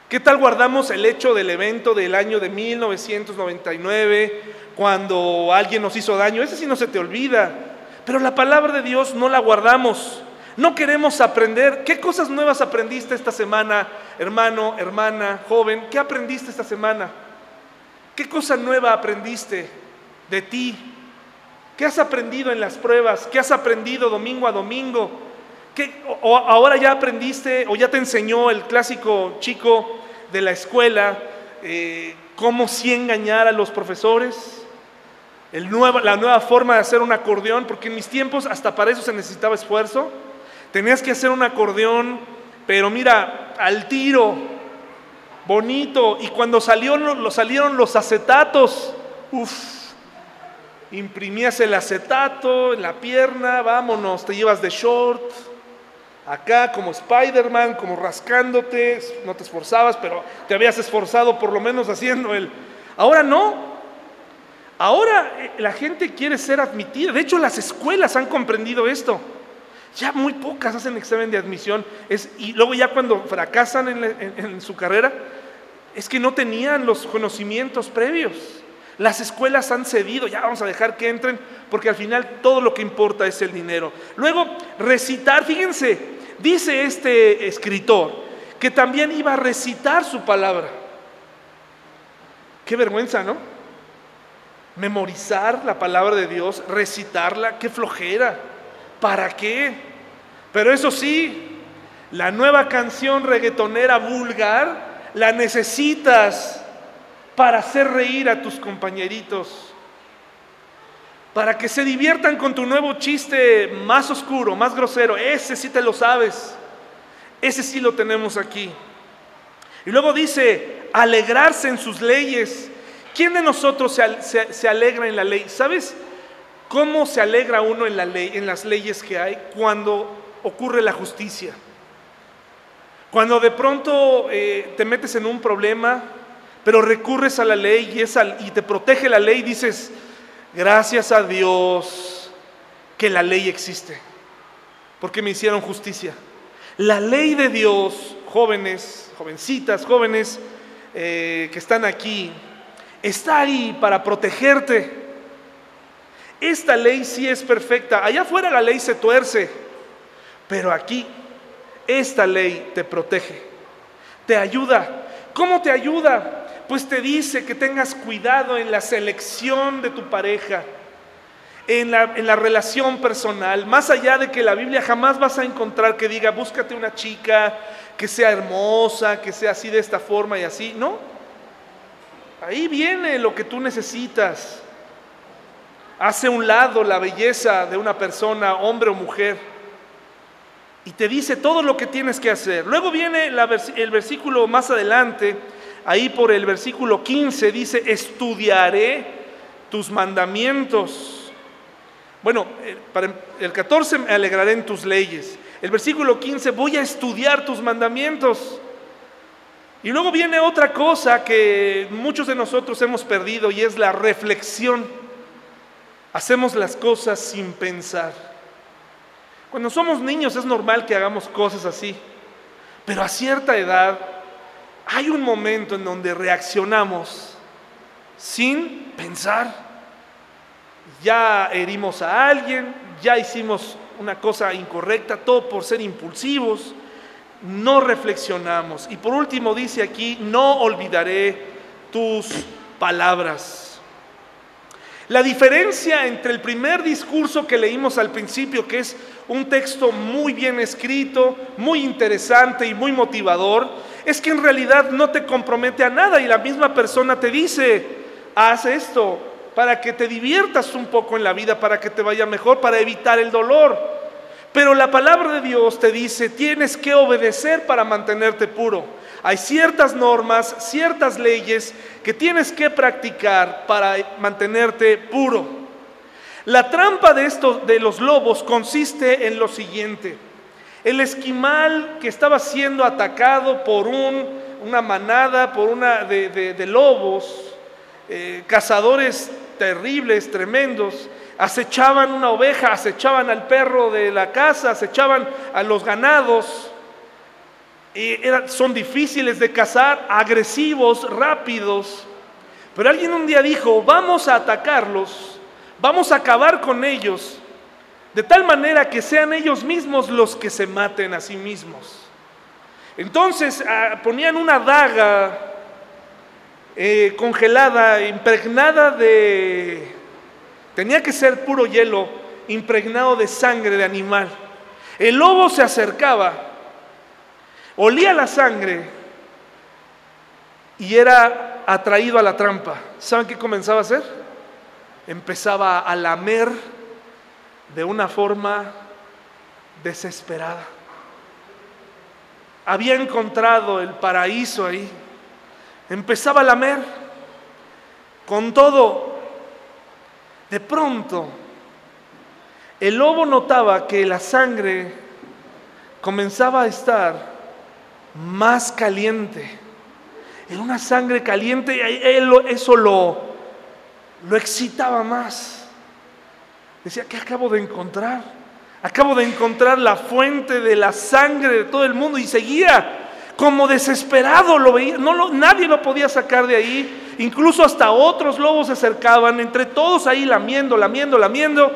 ¿Qué tal guardamos el hecho del evento del año de 1999, cuando alguien nos hizo daño? Ese sí no se te olvida, pero la palabra de Dios no la guardamos. No queremos aprender. ¿Qué cosas nuevas aprendiste esta semana, hermano, hermana, joven? ¿Qué aprendiste esta semana? ¿Qué cosa nueva aprendiste de ti? ¿Qué has aprendido en las pruebas? ¿Qué has aprendido domingo a domingo? ¿Qué, o ahora ya aprendiste o ya te enseñó el clásico chico de la escuela eh, cómo sí engañar a los profesores? La nueva forma de hacer un acordeón, porque en mis tiempos hasta para eso se necesitaba esfuerzo. Tenías que hacer un acordeón, pero mira, al tiro, bonito. Y cuando salió, lo, salieron los acetatos, uff, imprimías el acetato en la pierna, vámonos, te llevas de short, acá como Spider-Man, como rascándote, no te esforzabas, pero te habías esforzado por lo menos haciendo el... Ahora no, ahora eh, la gente quiere ser admitida, de hecho las escuelas han comprendido esto. Ya muy pocas hacen examen de admisión. Y luego ya cuando fracasan en, en, en su carrera, es que no tenían los conocimientos previos. Las escuelas han cedido, ya vamos a dejar que entren, porque al final todo lo que importa es el dinero. Luego, recitar, fíjense, dice este escritor que también iba a recitar su palabra. Qué vergüenza, ¿no? Memorizar la palabra de Dios, recitarla, qué flojera. ¿Para qué? Pero eso sí, la nueva canción reggaetonera vulgar la necesitas para hacer reír a tus compañeritos, para que se diviertan con tu nuevo chiste más oscuro, más grosero. Ese sí te lo sabes, ese sí lo tenemos aquí. Y luego dice, alegrarse en sus leyes. ¿Quién de nosotros se, se, se alegra en la ley? ¿Sabes? ¿Cómo se alegra uno en, la ley, en las leyes que hay cuando ocurre la justicia? Cuando de pronto eh, te metes en un problema, pero recurres a la ley y, esa, y te protege la ley, dices, gracias a Dios que la ley existe, porque me hicieron justicia. La ley de Dios, jóvenes, jovencitas, jóvenes eh, que están aquí, está ahí para protegerte. Esta ley sí es perfecta. Allá afuera la ley se tuerce, pero aquí esta ley te protege, te ayuda. ¿Cómo te ayuda? Pues te dice que tengas cuidado en la selección de tu pareja. en la, en la relación personal, más allá de que la Biblia jamás vas a encontrar que diga, búscate una chica que sea hermosa, que sea así de esta forma y así, no. Ahí viene lo que tú necesitas. Hace un lado la belleza de una persona, hombre o mujer, y te dice todo lo que tienes que hacer. Luego viene el versículo más adelante, ahí por el versículo 15, dice, estudiaré tus mandamientos. Bueno, eh, para el 14 me alegraré en tus leyes. El versículo 15, voy a estudiar tus mandamientos. Y luego viene otra cosa que muchos de nosotros hemos perdido y es la reflexión. Hacemos las cosas sin pensar. Cuando somos niños es normal que hagamos cosas así, pero a cierta edad hay un momento en donde reaccionamos sin pensar. Ya herimos a alguien, ya hicimos una cosa incorrecta, todo por ser impulsivos, no reflexionamos. Y por último dice aquí, no olvidaré tus palabras. La diferencia entre el primer discurso que leímos al principio, que es un texto muy bien escrito, muy interesante y muy motivador, es que en realidad no te compromete a nada y la misma persona te dice, haz esto para que te diviertas un poco en la vida, para que te vaya mejor, para evitar el dolor. Pero la palabra de Dios te dice, tienes que obedecer para mantenerte puro. Hay ciertas normas, ciertas leyes que tienes que practicar para mantenerte puro. La trampa de estos de los lobos consiste en lo siguiente. El esquimal que estaba siendo atacado por una manada, por una de, lobos, eh, cazadores terribles, tremendos, acechaban una oveja, acechaban al perro de la casa, acechaban a los ganados son difíciles de cazar, agresivos, rápidos. Pero alguien un día dijo, vamos a atacarlos, vamos a acabar con ellos, de tal manera que sean ellos mismos los que se maten a sí mismos. Entonces ah, ponían una daga eh, congelada, impregnada de... Tenía que ser puro hielo, impregnado de sangre de animal. El lobo se acercaba olía la sangre y era atraído a la trampa. ¿Saben qué comenzaba a hacer? Empezaba a lamer de una forma desesperada. Había encontrado el paraíso ahí. Empezaba a lamer. Con todo, de pronto, el lobo notaba que la sangre comenzaba a estar más caliente. Era una sangre caliente y eso lo, lo excitaba más. Decía, ¿qué acabo de encontrar? Acabo de encontrar la fuente de la sangre de todo el mundo y seguía como desesperado, lo veía, no nadie lo podía sacar de ahí, incluso hasta otros lobos se acercaban, entre todos ahí lamiendo, lamiendo, lamiendo,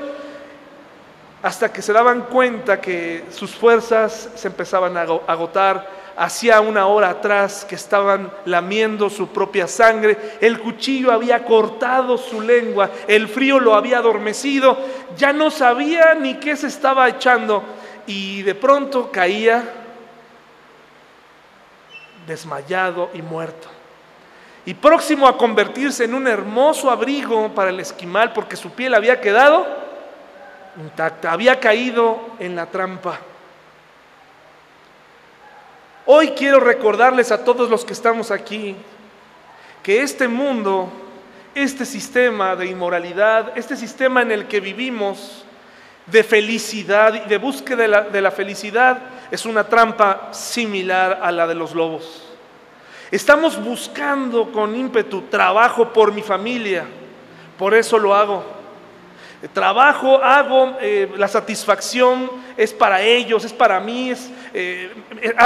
hasta que se daban cuenta que sus fuerzas se empezaban a agotar hacía una hora atrás que estaban lamiendo su propia sangre, el cuchillo había cortado su lengua, el frío lo había adormecido, ya no sabía ni qué se estaba echando y de pronto caía desmayado y muerto. Y próximo a convertirse en un hermoso abrigo para el esquimal porque su piel había quedado intacta, había caído en la trampa. Hoy quiero recordarles a todos los que estamos aquí que este mundo, este sistema de inmoralidad, este sistema en el que vivimos de felicidad y de búsqueda de la, felicidad es una trampa similar a la de los lobos. Estamos buscando con ímpetu trabajo por mi familia, por eso lo hago trabajo, hago, eh, la satisfacción es para ellos, es para mí, es, eh,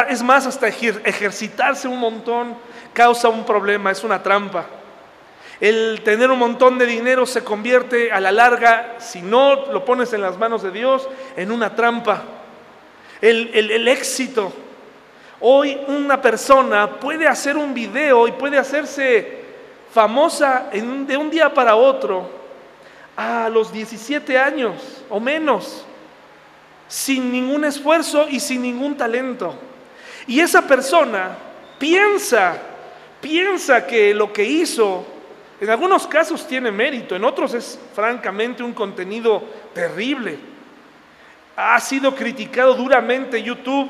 es más, hasta ejercitarse un montón causa un problema, es una trampa. El tener un montón de dinero se convierte a la larga, si no lo pones en las manos de Dios, en una trampa. El, el éxito. Hoy una persona puede hacer un video y puede hacerse famosa de un día para otro a los 17 años o menos, sin ningún esfuerzo y sin ningún talento. Y esa persona piensa, piensa que lo que hizo, en algunos casos tiene mérito, en otros es francamente un contenido terrible. Ha sido criticado duramente YouTube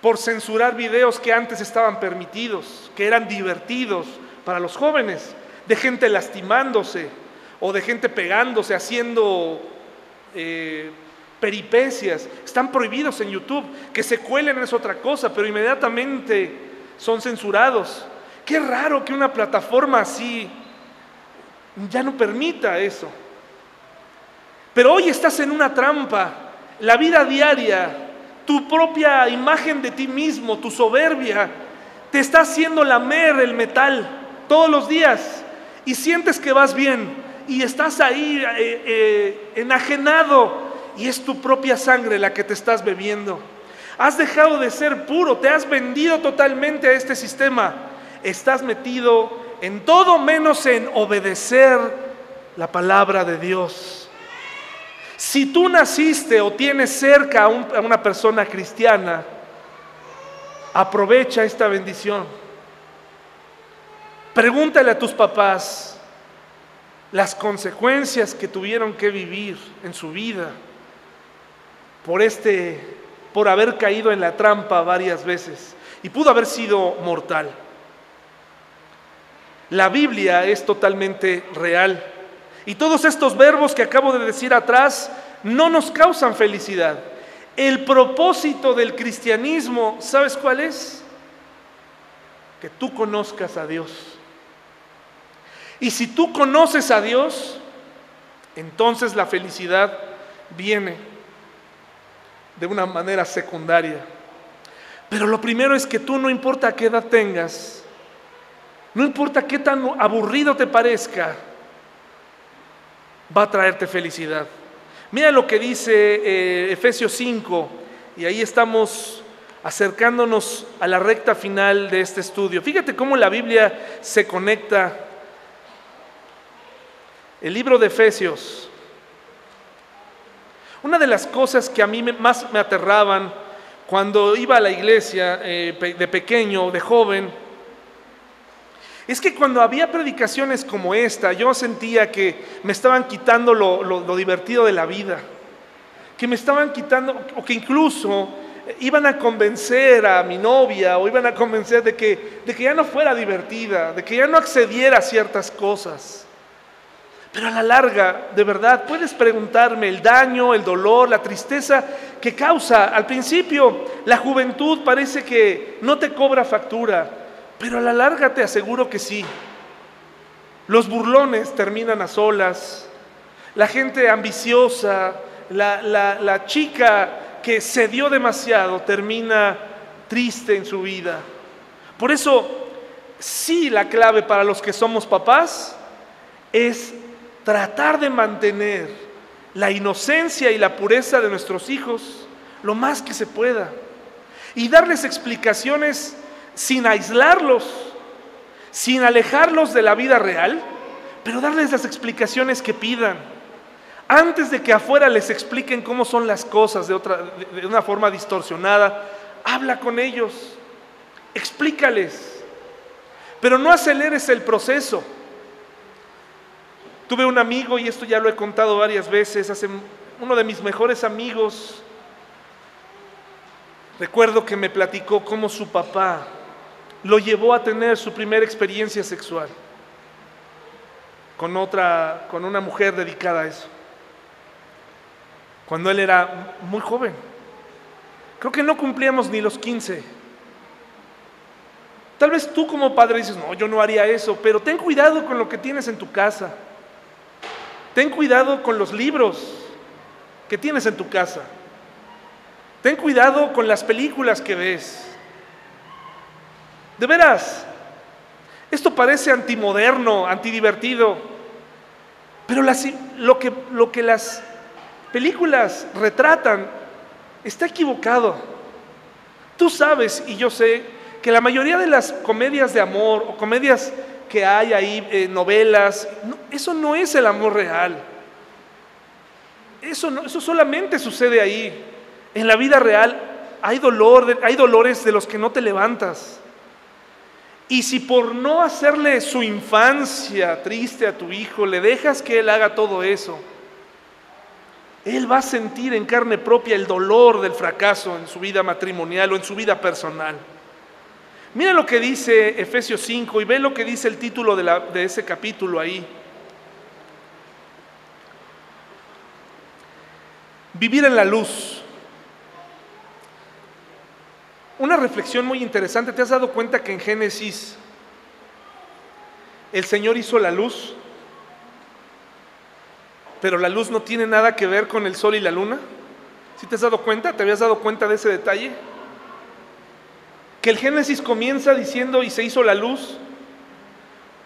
por censurar videos que antes estaban permitidos, que eran divertidos para los jóvenes, de gente lastimándose o de gente pegándose, haciendo eh, peripecias. Están prohibidos en YouTube. Que se cuelen es otra cosa, pero inmediatamente son censurados. Qué raro que una plataforma así ya no permita eso. Pero hoy estás en una trampa. La vida diaria tu propia imagen de ti mismo, tu soberbia, te está haciendo lamer el metal todos los días y sientes que vas bien y estás ahí eh, eh, enajenado y es tu propia sangre la que te estás bebiendo. Has dejado de ser puro, te has vendido totalmente a este sistema. Estás metido en todo menos en obedecer la palabra de Dios. Si tú naciste o tienes cerca a, una persona cristiana, aprovecha esta bendición. Pregúntale a tus papás las consecuencias que tuvieron que vivir en su vida por este por haber caído en la trampa varias veces y pudo haber sido mortal. La Biblia es totalmente real. Y todos estos verbos que acabo de decir atrás no nos causan felicidad. El propósito del cristianismo, ¿sabes cuál es? Que tú conozcas a Dios. Y si tú conoces a Dios, entonces la felicidad viene de una manera secundaria. Pero lo primero es que tú no importa qué edad tengas, no importa qué tan aburrido te parezca, va a traerte felicidad. Mira lo que dice eh, Efesios 5, y ahí estamos acercándonos a la recta final de este estudio. Fíjate cómo la Biblia se conecta. El libro de Efesios. Una de las cosas que a mí más me aterraban cuando iba a la iglesia eh, de pequeño, de joven, es que cuando había predicaciones como esta, yo sentía que me estaban quitando lo, divertido de la vida, que me estaban quitando, o que incluso iban a convencer a mi novia o iban a convencer de que, de que ya no fuera divertida, de que ya no accediera a ciertas cosas. Pero a la larga, de verdad, puedes preguntarme el daño, el dolor, la tristeza que causa. Al principio, la juventud parece que no te cobra factura, pero a la larga te aseguro que sí. Los burlones terminan a solas, la gente ambiciosa, la, chica que se dio demasiado termina triste en su vida. Por eso, sí, la clave para los que somos papás es tratar de mantener la inocencia y la pureza de nuestros hijos lo más que se pueda y darles explicaciones sin aislarlos, sin alejarlos de la vida real, pero darles las explicaciones que pidan. Antes de que afuera les expliquen cómo son las cosas de, otra, de una forma distorsionada, habla con ellos, explícales, pero no aceleres el proceso. Tuve un amigo, y esto ya lo he contado varias veces, hace uno de mis mejores amigos, recuerdo que me platicó cómo su papá lo llevó a tener su primera experiencia sexual con otra, con una mujer dedicada a eso. Cuando él era muy joven. Creo que no cumplíamos ni los 15. Tal vez tú como padre dices, no, yo no haría eso, pero ten cuidado con lo que tienes en tu casa. Ten cuidado con los libros que tienes en tu casa. Ten cuidado con las películas que ves. De veras, esto parece antimoderno, antidivertido, pero lo, que, las películas retratan está equivocado. Tú sabes y yo sé que la mayoría de las comedias de amor o comedias que hay ahí, eh, novelas. No, eso no es el amor real. Eso, no, eso solamente sucede ahí. En la vida real hay dolor, hay dolores de los que no te levantas. Y si por no hacerle su infancia triste a tu hijo, le dejas que él haga todo eso, él va a sentir en carne propia el dolor del fracaso en su vida matrimonial o en su vida personal. Mira lo que dice Efesios 5 y ve lo que dice el título de, ese capítulo ahí. Vivir en la luz. Una reflexión muy interesante. ¿Te has dado cuenta que en Génesis el Señor hizo la luz? Pero la luz no tiene nada que ver con el sol y la luna. ¿Sí te has dado cuenta? ¿Te habías dado cuenta de ese detalle? Que el Génesis comienza diciendo y se hizo la luz,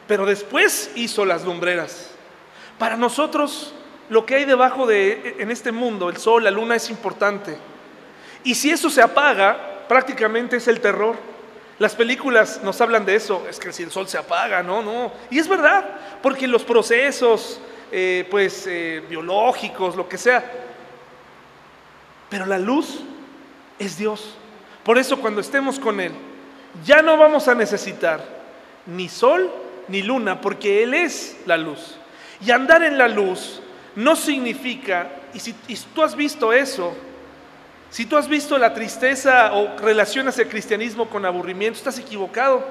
pero después hizo las lumbreras. Para nosotros lo que hay debajo de en este mundo, el sol, la luna es importante. Y si eso se apaga, prácticamente es el terror. Las películas nos hablan de eso, es que si el sol se apaga, no, no. Y es verdad, porque los procesos, eh, pues, eh, biológicos, lo que sea. Pero la luz es Dios. Por eso cuando estemos con Él, ya no vamos a necesitar ni sol ni luna, porque Él es la luz. Y andar en la luz no significa, y si, tú has visto eso, si tú has visto la tristeza o relacionas el cristianismo con aburrimiento, estás equivocado.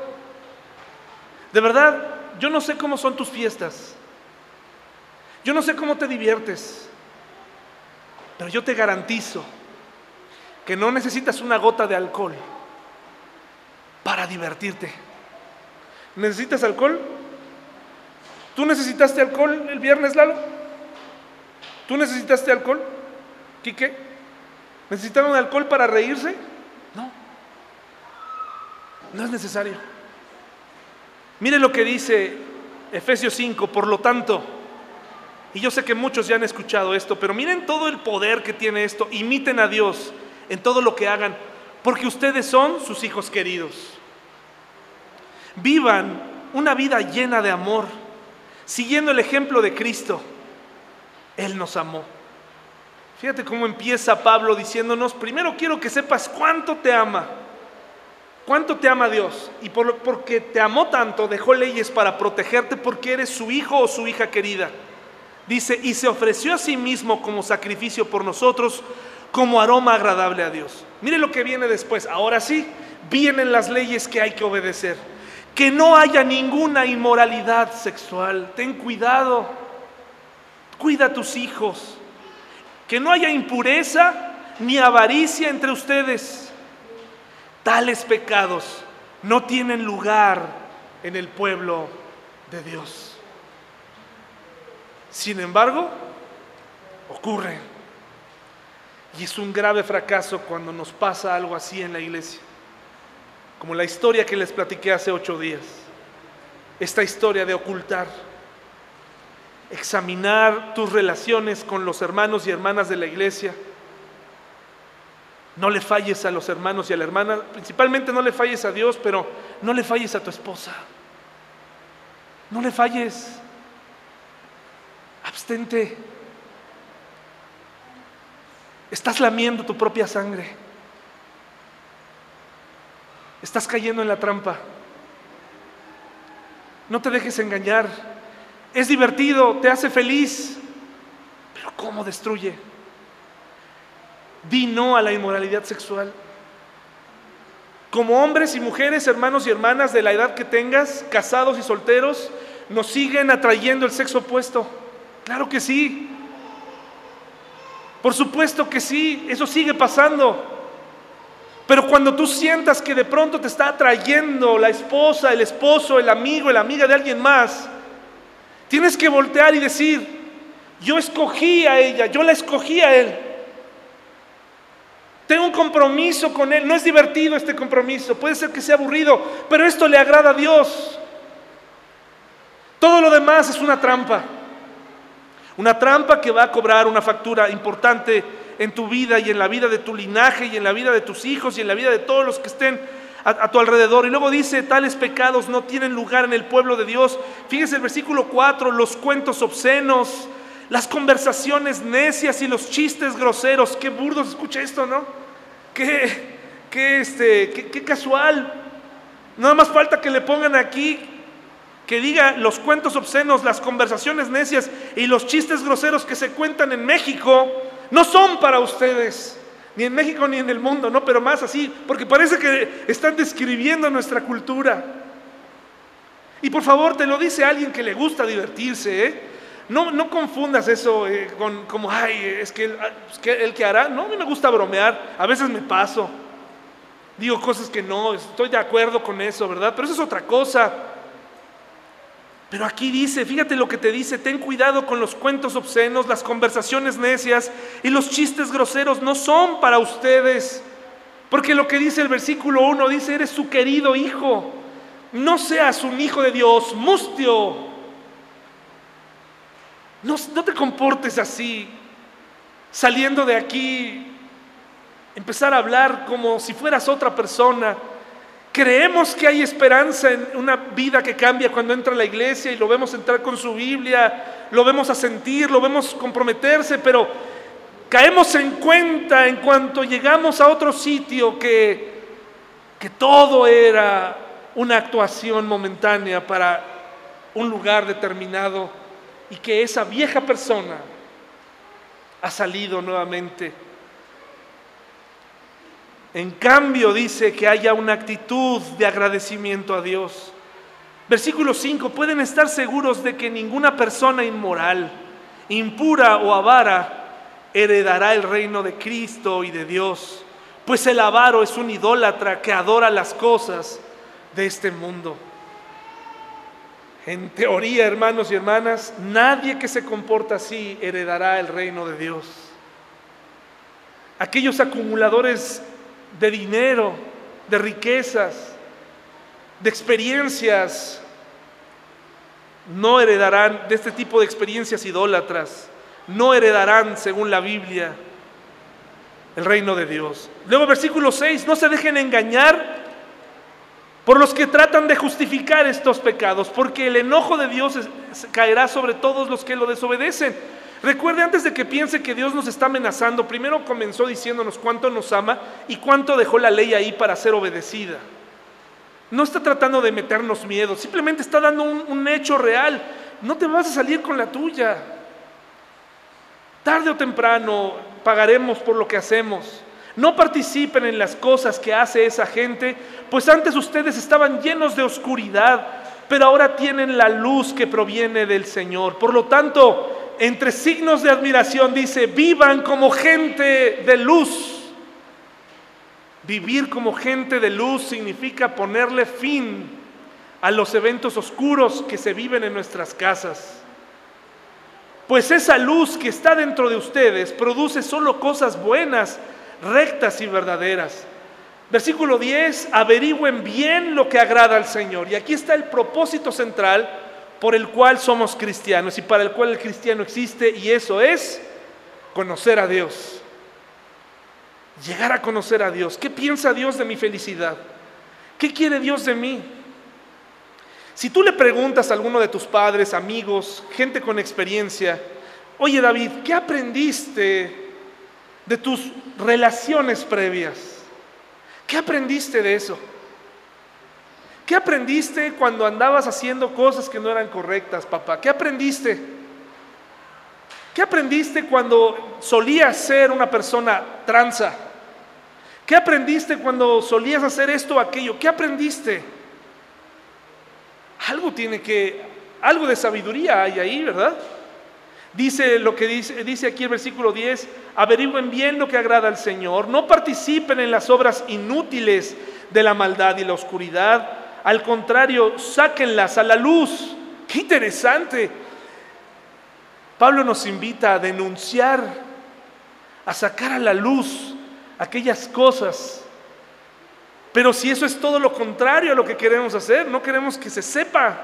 De verdad, yo no sé cómo son tus fiestas. Yo no sé cómo te diviertes. Pero yo te garantizo que no necesitas una gota de alcohol para divertirte. ¿Necesitas alcohol? ¿Tú necesitaste alcohol el viernes, Lalo? ¿Tú necesitaste alcohol? ¿Quique? ¿Necesitaron alcohol para reírse? No. No es necesario. Mire lo que dice Efesios 5, por lo tanto, y yo sé que muchos ya han escuchado esto, pero miren todo el poder que tiene esto, imiten a Dios en todo lo que hagan, porque ustedes son sus hijos queridos. Vivan una vida llena de amor, siguiendo el ejemplo de Cristo. Él nos amó. Fíjate cómo empieza Pablo diciéndonos, primero quiero que sepas cuánto te ama, cuánto te ama Dios. Y por, porque te amó tanto, dejó leyes para protegerte porque eres su hijo o su hija querida. Dice, y se ofreció a sí mismo como sacrificio por nosotros, como aroma agradable a Dios. Mire lo que viene después. Ahora sí, vienen las leyes que hay que obedecer. Que no haya ninguna inmoralidad sexual. Ten cuidado. Cuida a tus hijos que no haya impureza ni avaricia entre ustedes. Tales pecados no tienen lugar en el pueblo de Dios. Sin embargo, ocurre. Y es un grave fracaso cuando nos pasa algo así en la iglesia. Como la historia que les platiqué hace ocho días. Esta historia de ocultar examinar tus relaciones con los hermanos y hermanas de la iglesia. No le falles a los hermanos y a la hermana, principalmente no le falles a Dios, pero no le falles a tu esposa. No le falles. Abstente. Estás lamiendo tu propia sangre. Estás cayendo en la trampa. No te dejes engañar. Es divertido, te hace feliz, pero ¿cómo destruye? Di no a la inmoralidad sexual. Como hombres y mujeres, hermanos y hermanas de la edad que tengas, casados y solteros, nos siguen atrayendo el sexo opuesto. Claro que sí. Por supuesto que sí, eso sigue pasando. Pero cuando tú sientas que de pronto te está atrayendo la esposa, el esposo, el amigo, la amiga de alguien más, Tienes que voltear y decir, yo escogí a ella, yo la escogí a él. Tengo un compromiso con él. No es divertido este compromiso, puede ser que sea aburrido, pero esto le agrada a Dios. Todo lo demás es una trampa. Una trampa que va a cobrar una factura importante en tu vida y en la vida de tu linaje y en la vida de tus hijos y en la vida de todos los que estén a, tu alrededor. Y luego dice, tales pecados no tienen lugar en el pueblo de Dios. Fíjese el versículo 4, los cuentos obscenos, las conversaciones necias y los chistes groseros. Qué burdos, escucha esto, ¿no? Qué, qué, este, qué, casual. Nada más falta que le pongan aquí que diga los cuentos obscenos, las conversaciones necias y los chistes groseros que se cuentan en México no son para ustedes ni en México ni en el mundo, no, pero más así, porque parece que están describiendo nuestra cultura. Y por favor, te lo dice alguien que le gusta divertirse, ¿eh? No, no confundas eso eh, con como, ay, es que, ah, es que el que hará. No, a mí me gusta bromear, a veces me paso. Digo cosas que no, estoy de acuerdo con eso, ¿verdad? Pero eso es otra cosa. Pero aquí dice, fíjate lo que te dice, ten cuidado con los cuentos obscenos, las conversaciones necias y los chistes groseros no son para ustedes. Porque lo que dice el versículo 1 dice, eres su querido hijo, no seas un hijo de Dios, mustio. No, no te comportes así, saliendo de aquí, empezar a hablar como si fueras otra persona. Creemos que hay esperanza en una vida que cambia cuando entra a la iglesia y lo vemos entrar con su Biblia, lo vemos a sentir, lo vemos comprometerse, pero caemos en cuenta en cuanto llegamos a otro sitio que, que todo era una actuación momentánea para un lugar determinado y que esa vieja persona ha salido nuevamente en cambio dice que haya una actitud de agradecimiento a Dios. Versículo 5, pueden estar seguros de que ninguna persona inmoral, impura o avara heredará el reino de Cristo y de Dios, pues el avaro es un idólatra que adora las cosas de este mundo. En teoría, hermanos y hermanas, nadie que se comporta así heredará el reino de Dios. Aquellos acumuladores de dinero, de riquezas, de experiencias, no heredarán de este tipo de experiencias idólatras, no heredarán, según la Biblia, el reino de Dios. Luego versículo 6, no se dejen engañar por los que tratan de justificar estos pecados, porque el enojo de Dios caerá sobre todos los que lo desobedecen. Recuerde antes de que piense que Dios nos está amenazando, primero comenzó diciéndonos cuánto nos ama y cuánto dejó la ley ahí para ser obedecida. No está tratando de meternos miedo, simplemente está dando un, hecho real. No te vas a salir con la tuya. Tarde o temprano pagaremos por lo que hacemos. No participen en las cosas que hace esa gente, pues antes ustedes estaban llenos de oscuridad, pero ahora tienen la luz que proviene del Señor. Por lo tanto, entre signos de admiración dice, vivan como gente de luz. Vivir como gente de luz significa ponerle fin a los eventos oscuros que se viven en nuestras casas. Pues esa luz que está dentro de ustedes produce solo cosas buenas, rectas y verdaderas. Versículo 10, averigüen bien lo que agrada al Señor. Y aquí está el propósito central por el cual somos cristianos y para el cual el cristiano existe y eso es conocer a Dios. Llegar a conocer a Dios. ¿Qué piensa Dios de mi felicidad? ¿Qué quiere Dios de mí? Si tú le preguntas a alguno de tus padres, amigos, gente con experiencia, oye David, ¿qué aprendiste de tus relaciones previas? ¿Qué aprendiste de eso? ¿Qué aprendiste cuando andabas haciendo cosas que no eran correctas, papá? ¿Qué aprendiste? ¿Qué aprendiste cuando solías ser una persona tranza? ¿Qué aprendiste cuando solías hacer esto o aquello? ¿Qué aprendiste? Algo tiene que, algo de sabiduría hay ahí, ¿verdad? Dice lo que dice, dice aquí el versículo 10, averigüen bien lo que agrada al Señor, no participen en las obras inútiles de la maldad y la oscuridad, al contrario, sáquenlas a la luz. Qué interesante. Pablo nos invita a denunciar, a sacar a la luz aquellas cosas. Pero si eso es todo lo contrario a lo que queremos hacer, no queremos que se sepa.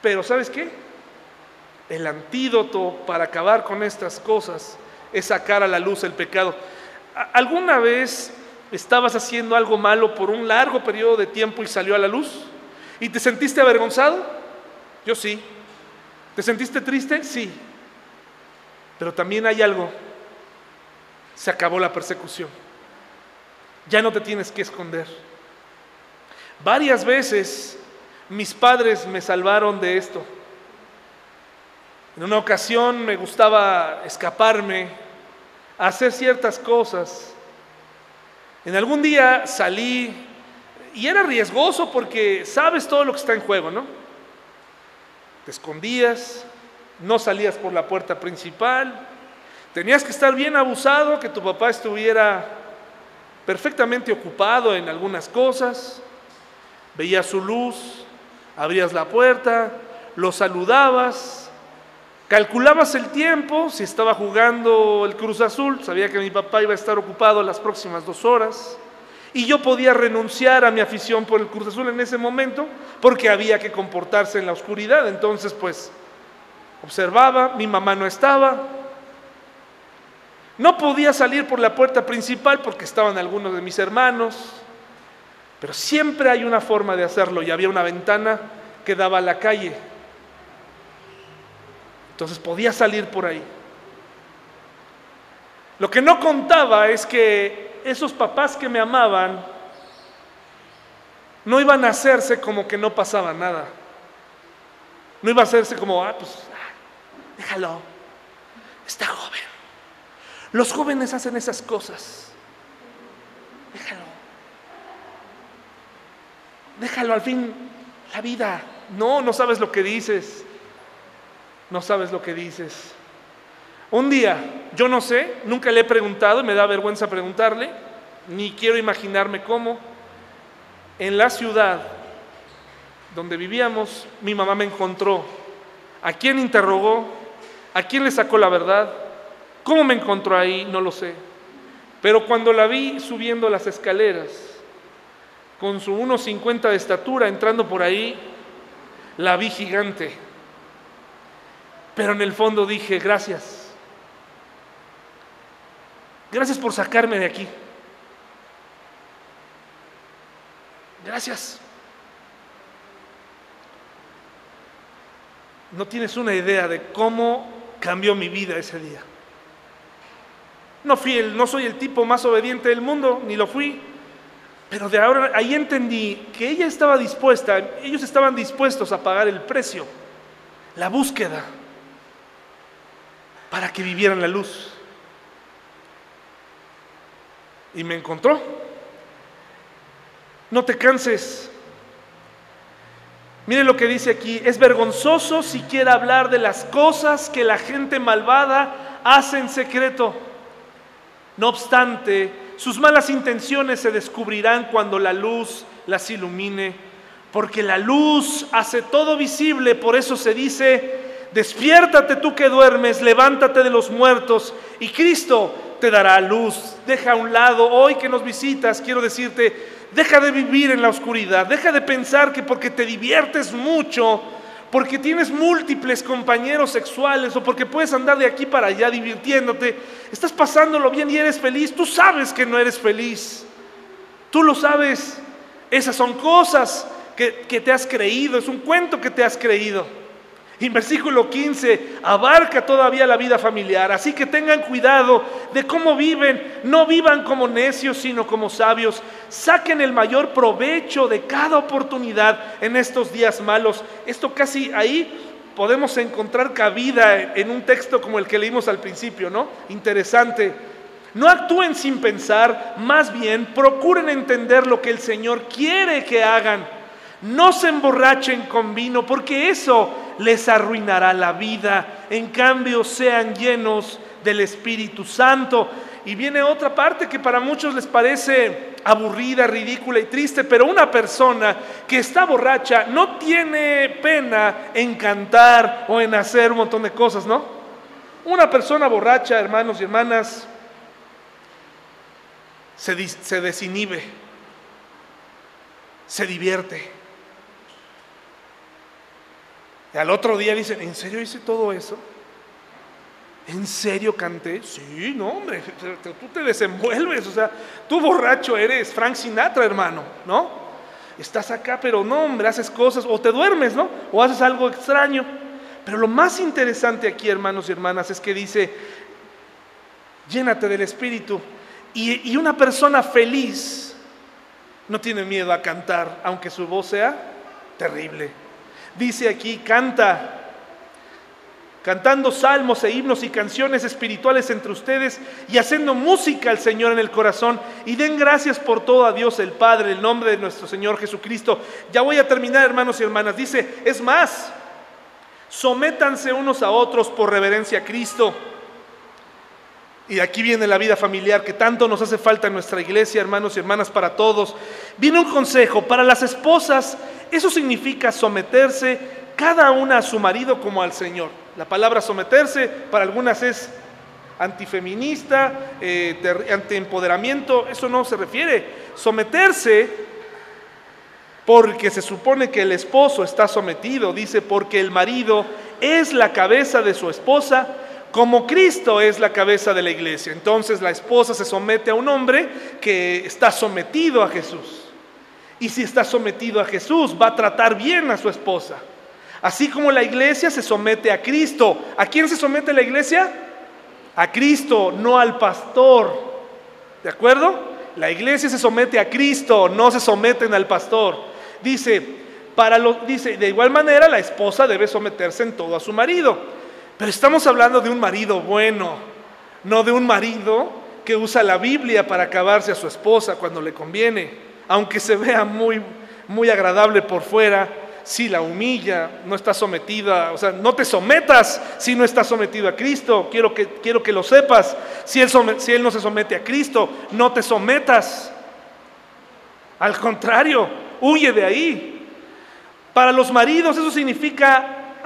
Pero ¿sabes qué? El antídoto para acabar con estas cosas es sacar a la luz el pecado. ¿Alguna vez estabas haciendo algo malo por un largo periodo de tiempo y salió a la luz? ¿Y te sentiste avergonzado? Yo sí. ¿Te sentiste triste? Sí. Pero también hay algo. Se acabó la persecución. Ya no te tienes que esconder. Varias veces mis padres me salvaron de esto. En una ocasión me gustaba escaparme, hacer ciertas cosas. En algún día salí y era riesgoso porque sabes todo lo que está en juego, ¿no? Te escondías, no salías por la puerta principal, tenías que estar bien abusado, que tu papá estuviera perfectamente ocupado en algunas cosas, veías su luz, abrías la puerta, lo saludabas, Calculabas el tiempo, si estaba jugando el Cruz Azul, sabía que mi papá iba a estar ocupado las próximas dos horas, y yo podía renunciar a mi afición por el Cruz Azul en ese momento, porque había que comportarse en la oscuridad. Entonces, pues, observaba, mi mamá no estaba, no podía salir por la puerta principal porque estaban algunos de mis hermanos, pero siempre hay una forma de hacerlo y había una ventana que daba a la calle. Entonces podía salir por ahí. Lo que no contaba es que esos papás que me amaban no iban a hacerse como que no pasaba nada. No iba a hacerse como, ah, pues, déjalo, está joven. Los jóvenes hacen esas cosas. Déjalo. Déjalo al fin la vida. No, no sabes lo que dices no sabes lo que dices. Un día, yo no sé, nunca le he preguntado, me da vergüenza preguntarle, ni quiero imaginarme cómo, en la ciudad donde vivíamos, mi mamá me encontró. ¿A quién interrogó? ¿A quién le sacó la verdad? ¿Cómo me encontró ahí? No lo sé. Pero cuando la vi subiendo las escaleras, con su 1,50 de estatura, entrando por ahí, la vi gigante pero en el fondo dije, gracias. Gracias por sacarme de aquí. Gracias. No tienes una idea de cómo cambió mi vida ese día. No fui el, no soy el tipo más obediente del mundo, ni lo fui. Pero de ahora ahí entendí que ella estaba dispuesta, ellos estaban dispuestos a pagar el precio, la búsqueda para que vivieran la luz. Y me encontró. No te canses. Mire lo que dice aquí, es vergonzoso siquiera hablar de las cosas que la gente malvada hace en secreto. No obstante, sus malas intenciones se descubrirán cuando la luz las ilumine, porque la luz hace todo visible, por eso se dice, despiértate tú que duermes, levántate de los muertos y Cristo te dará luz. Deja a un lado, hoy que nos visitas, quiero decirte, deja de vivir en la oscuridad, deja de pensar que porque te diviertes mucho, porque tienes múltiples compañeros sexuales o porque puedes andar de aquí para allá divirtiéndote, estás pasándolo bien y eres feliz, tú sabes que no eres feliz, tú lo sabes, esas son cosas que, que te has creído, es un cuento que te has creído. Y versículo 15 abarca todavía la vida familiar, así que tengan cuidado de cómo viven, no vivan como necios, sino como sabios, saquen el mayor provecho de cada oportunidad en estos días malos. Esto casi ahí podemos encontrar cabida en un texto como el que leímos al principio, ¿no? Interesante. No actúen sin pensar, más bien procuren entender lo que el Señor quiere que hagan no se emborrachen con vino porque eso les arruinará la vida. En cambio, sean llenos del Espíritu Santo. Y viene otra parte que para muchos les parece aburrida, ridícula y triste, pero una persona que está borracha no tiene pena en cantar o en hacer un montón de cosas, ¿no? Una persona borracha, hermanos y hermanas, se, se desinhibe, se divierte al otro día dicen, ¿en serio hice todo eso? ¿En serio canté? Sí, no, hombre, tú te desenvuelves, o sea, tú borracho eres Frank Sinatra, hermano, ¿no? Estás acá, pero no, hombre, haces cosas, o te duermes, ¿no? O haces algo extraño. Pero lo más interesante aquí, hermanos y hermanas, es que dice, llénate del Espíritu. Y una persona feliz no tiene miedo a cantar, aunque su voz sea terrible. Dice aquí, canta, cantando salmos e himnos y canciones espirituales entre ustedes y haciendo música al Señor en el corazón y den gracias por todo a Dios el Padre, en el nombre de nuestro Señor Jesucristo. Ya voy a terminar, hermanos y hermanas. Dice, es más, sométanse unos a otros por reverencia a Cristo. Y aquí viene la vida familiar que tanto nos hace falta en nuestra iglesia, hermanos y hermanas, para todos. Viene un consejo para las esposas. Eso significa someterse cada una a su marido como al Señor. La palabra someterse para algunas es antifeminista, eh, antiempoderamiento, eso no se refiere. Someterse porque se supone que el esposo está sometido, dice, porque el marido es la cabeza de su esposa, como Cristo es la cabeza de la iglesia. Entonces la esposa se somete a un hombre que está sometido a Jesús. Y si está sometido a Jesús, va a tratar bien a su esposa. Así como la iglesia se somete a Cristo. ¿A quién se somete la iglesia? A Cristo, no al pastor. ¿De acuerdo? La iglesia se somete a Cristo, no se someten al pastor. Dice, para lo, dice, de igual manera la esposa debe someterse en todo a su marido. Pero estamos hablando de un marido bueno, no de un marido que usa la Biblia para acabarse a su esposa cuando le conviene, aunque se vea muy, muy agradable por fuera, si la humilla, no está sometida, o sea, no te sometas si no estás sometido a Cristo, quiero que, quiero que lo sepas, si él, si él no se somete a Cristo, no te sometas, al contrario, huye de ahí. Para los maridos eso significa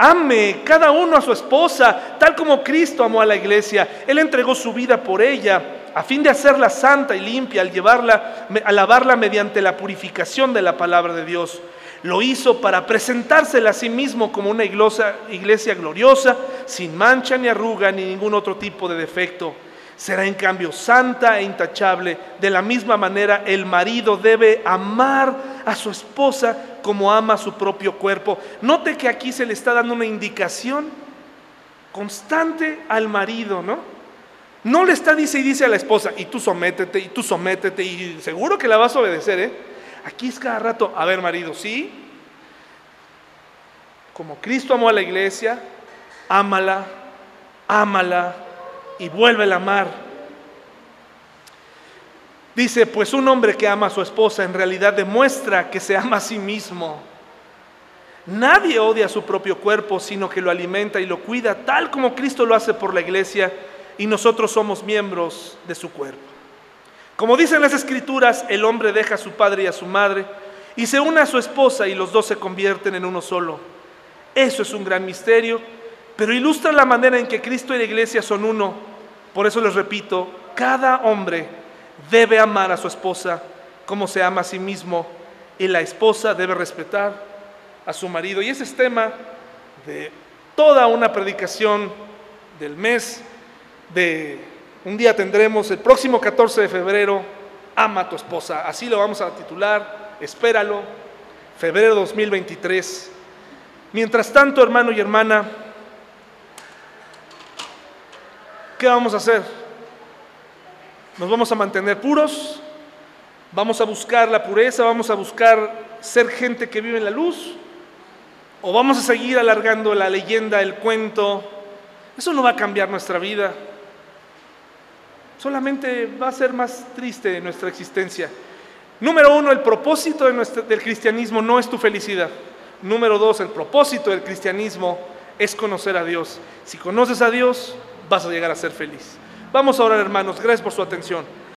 ame cada uno a su esposa, tal como Cristo amó a la iglesia. Él entregó su vida por ella a fin de hacerla santa y limpia al llevarla, a lavarla mediante la purificación de la palabra de Dios. Lo hizo para presentársela a sí mismo como una iglesia, iglesia gloriosa, sin mancha ni arruga ni ningún otro tipo de defecto. Será en cambio santa e intachable. De la misma manera, el marido debe amar a su esposa como ama a su propio cuerpo. Note que aquí se le está dando una indicación constante al marido, ¿no? No le está dice y dice a la esposa, y tú sométete, y tú sométete, y seguro que la vas a obedecer, ¿eh? Aquí es cada rato, a ver marido, sí, como Cristo amó a la iglesia, ámala, ámala y vuelve a amar. Dice, pues un hombre que ama a su esposa en realidad demuestra que se ama a sí mismo. Nadie odia su propio cuerpo, sino que lo alimenta y lo cuida, tal como Cristo lo hace por la iglesia y nosotros somos miembros de su cuerpo. Como dicen las escrituras, el hombre deja a su padre y a su madre y se une a su esposa y los dos se convierten en uno solo. Eso es un gran misterio, pero ilustra la manera en que Cristo y la iglesia son uno. Por eso les repito, cada hombre debe amar a su esposa como se ama a sí mismo y la esposa debe respetar a su marido. Y ese es tema de toda una predicación del mes de un día tendremos el próximo 14 de febrero, ama a tu esposa. Así lo vamos a titular, espéralo, febrero 2023. Mientras tanto, hermano y hermana, ¿qué vamos a hacer? ¿Nos vamos a mantener puros? ¿Vamos a buscar la pureza? ¿Vamos a buscar ser gente que vive en la luz? ¿O vamos a seguir alargando la leyenda, el cuento? Eso no va a cambiar nuestra vida solamente va a ser más triste nuestra existencia. Número uno, el propósito del cristianismo no es tu felicidad. Número dos, el propósito del cristianismo es conocer a Dios. Si conoces a Dios, vas a llegar a ser feliz. Vamos a orar, hermanos. Gracias por su atención.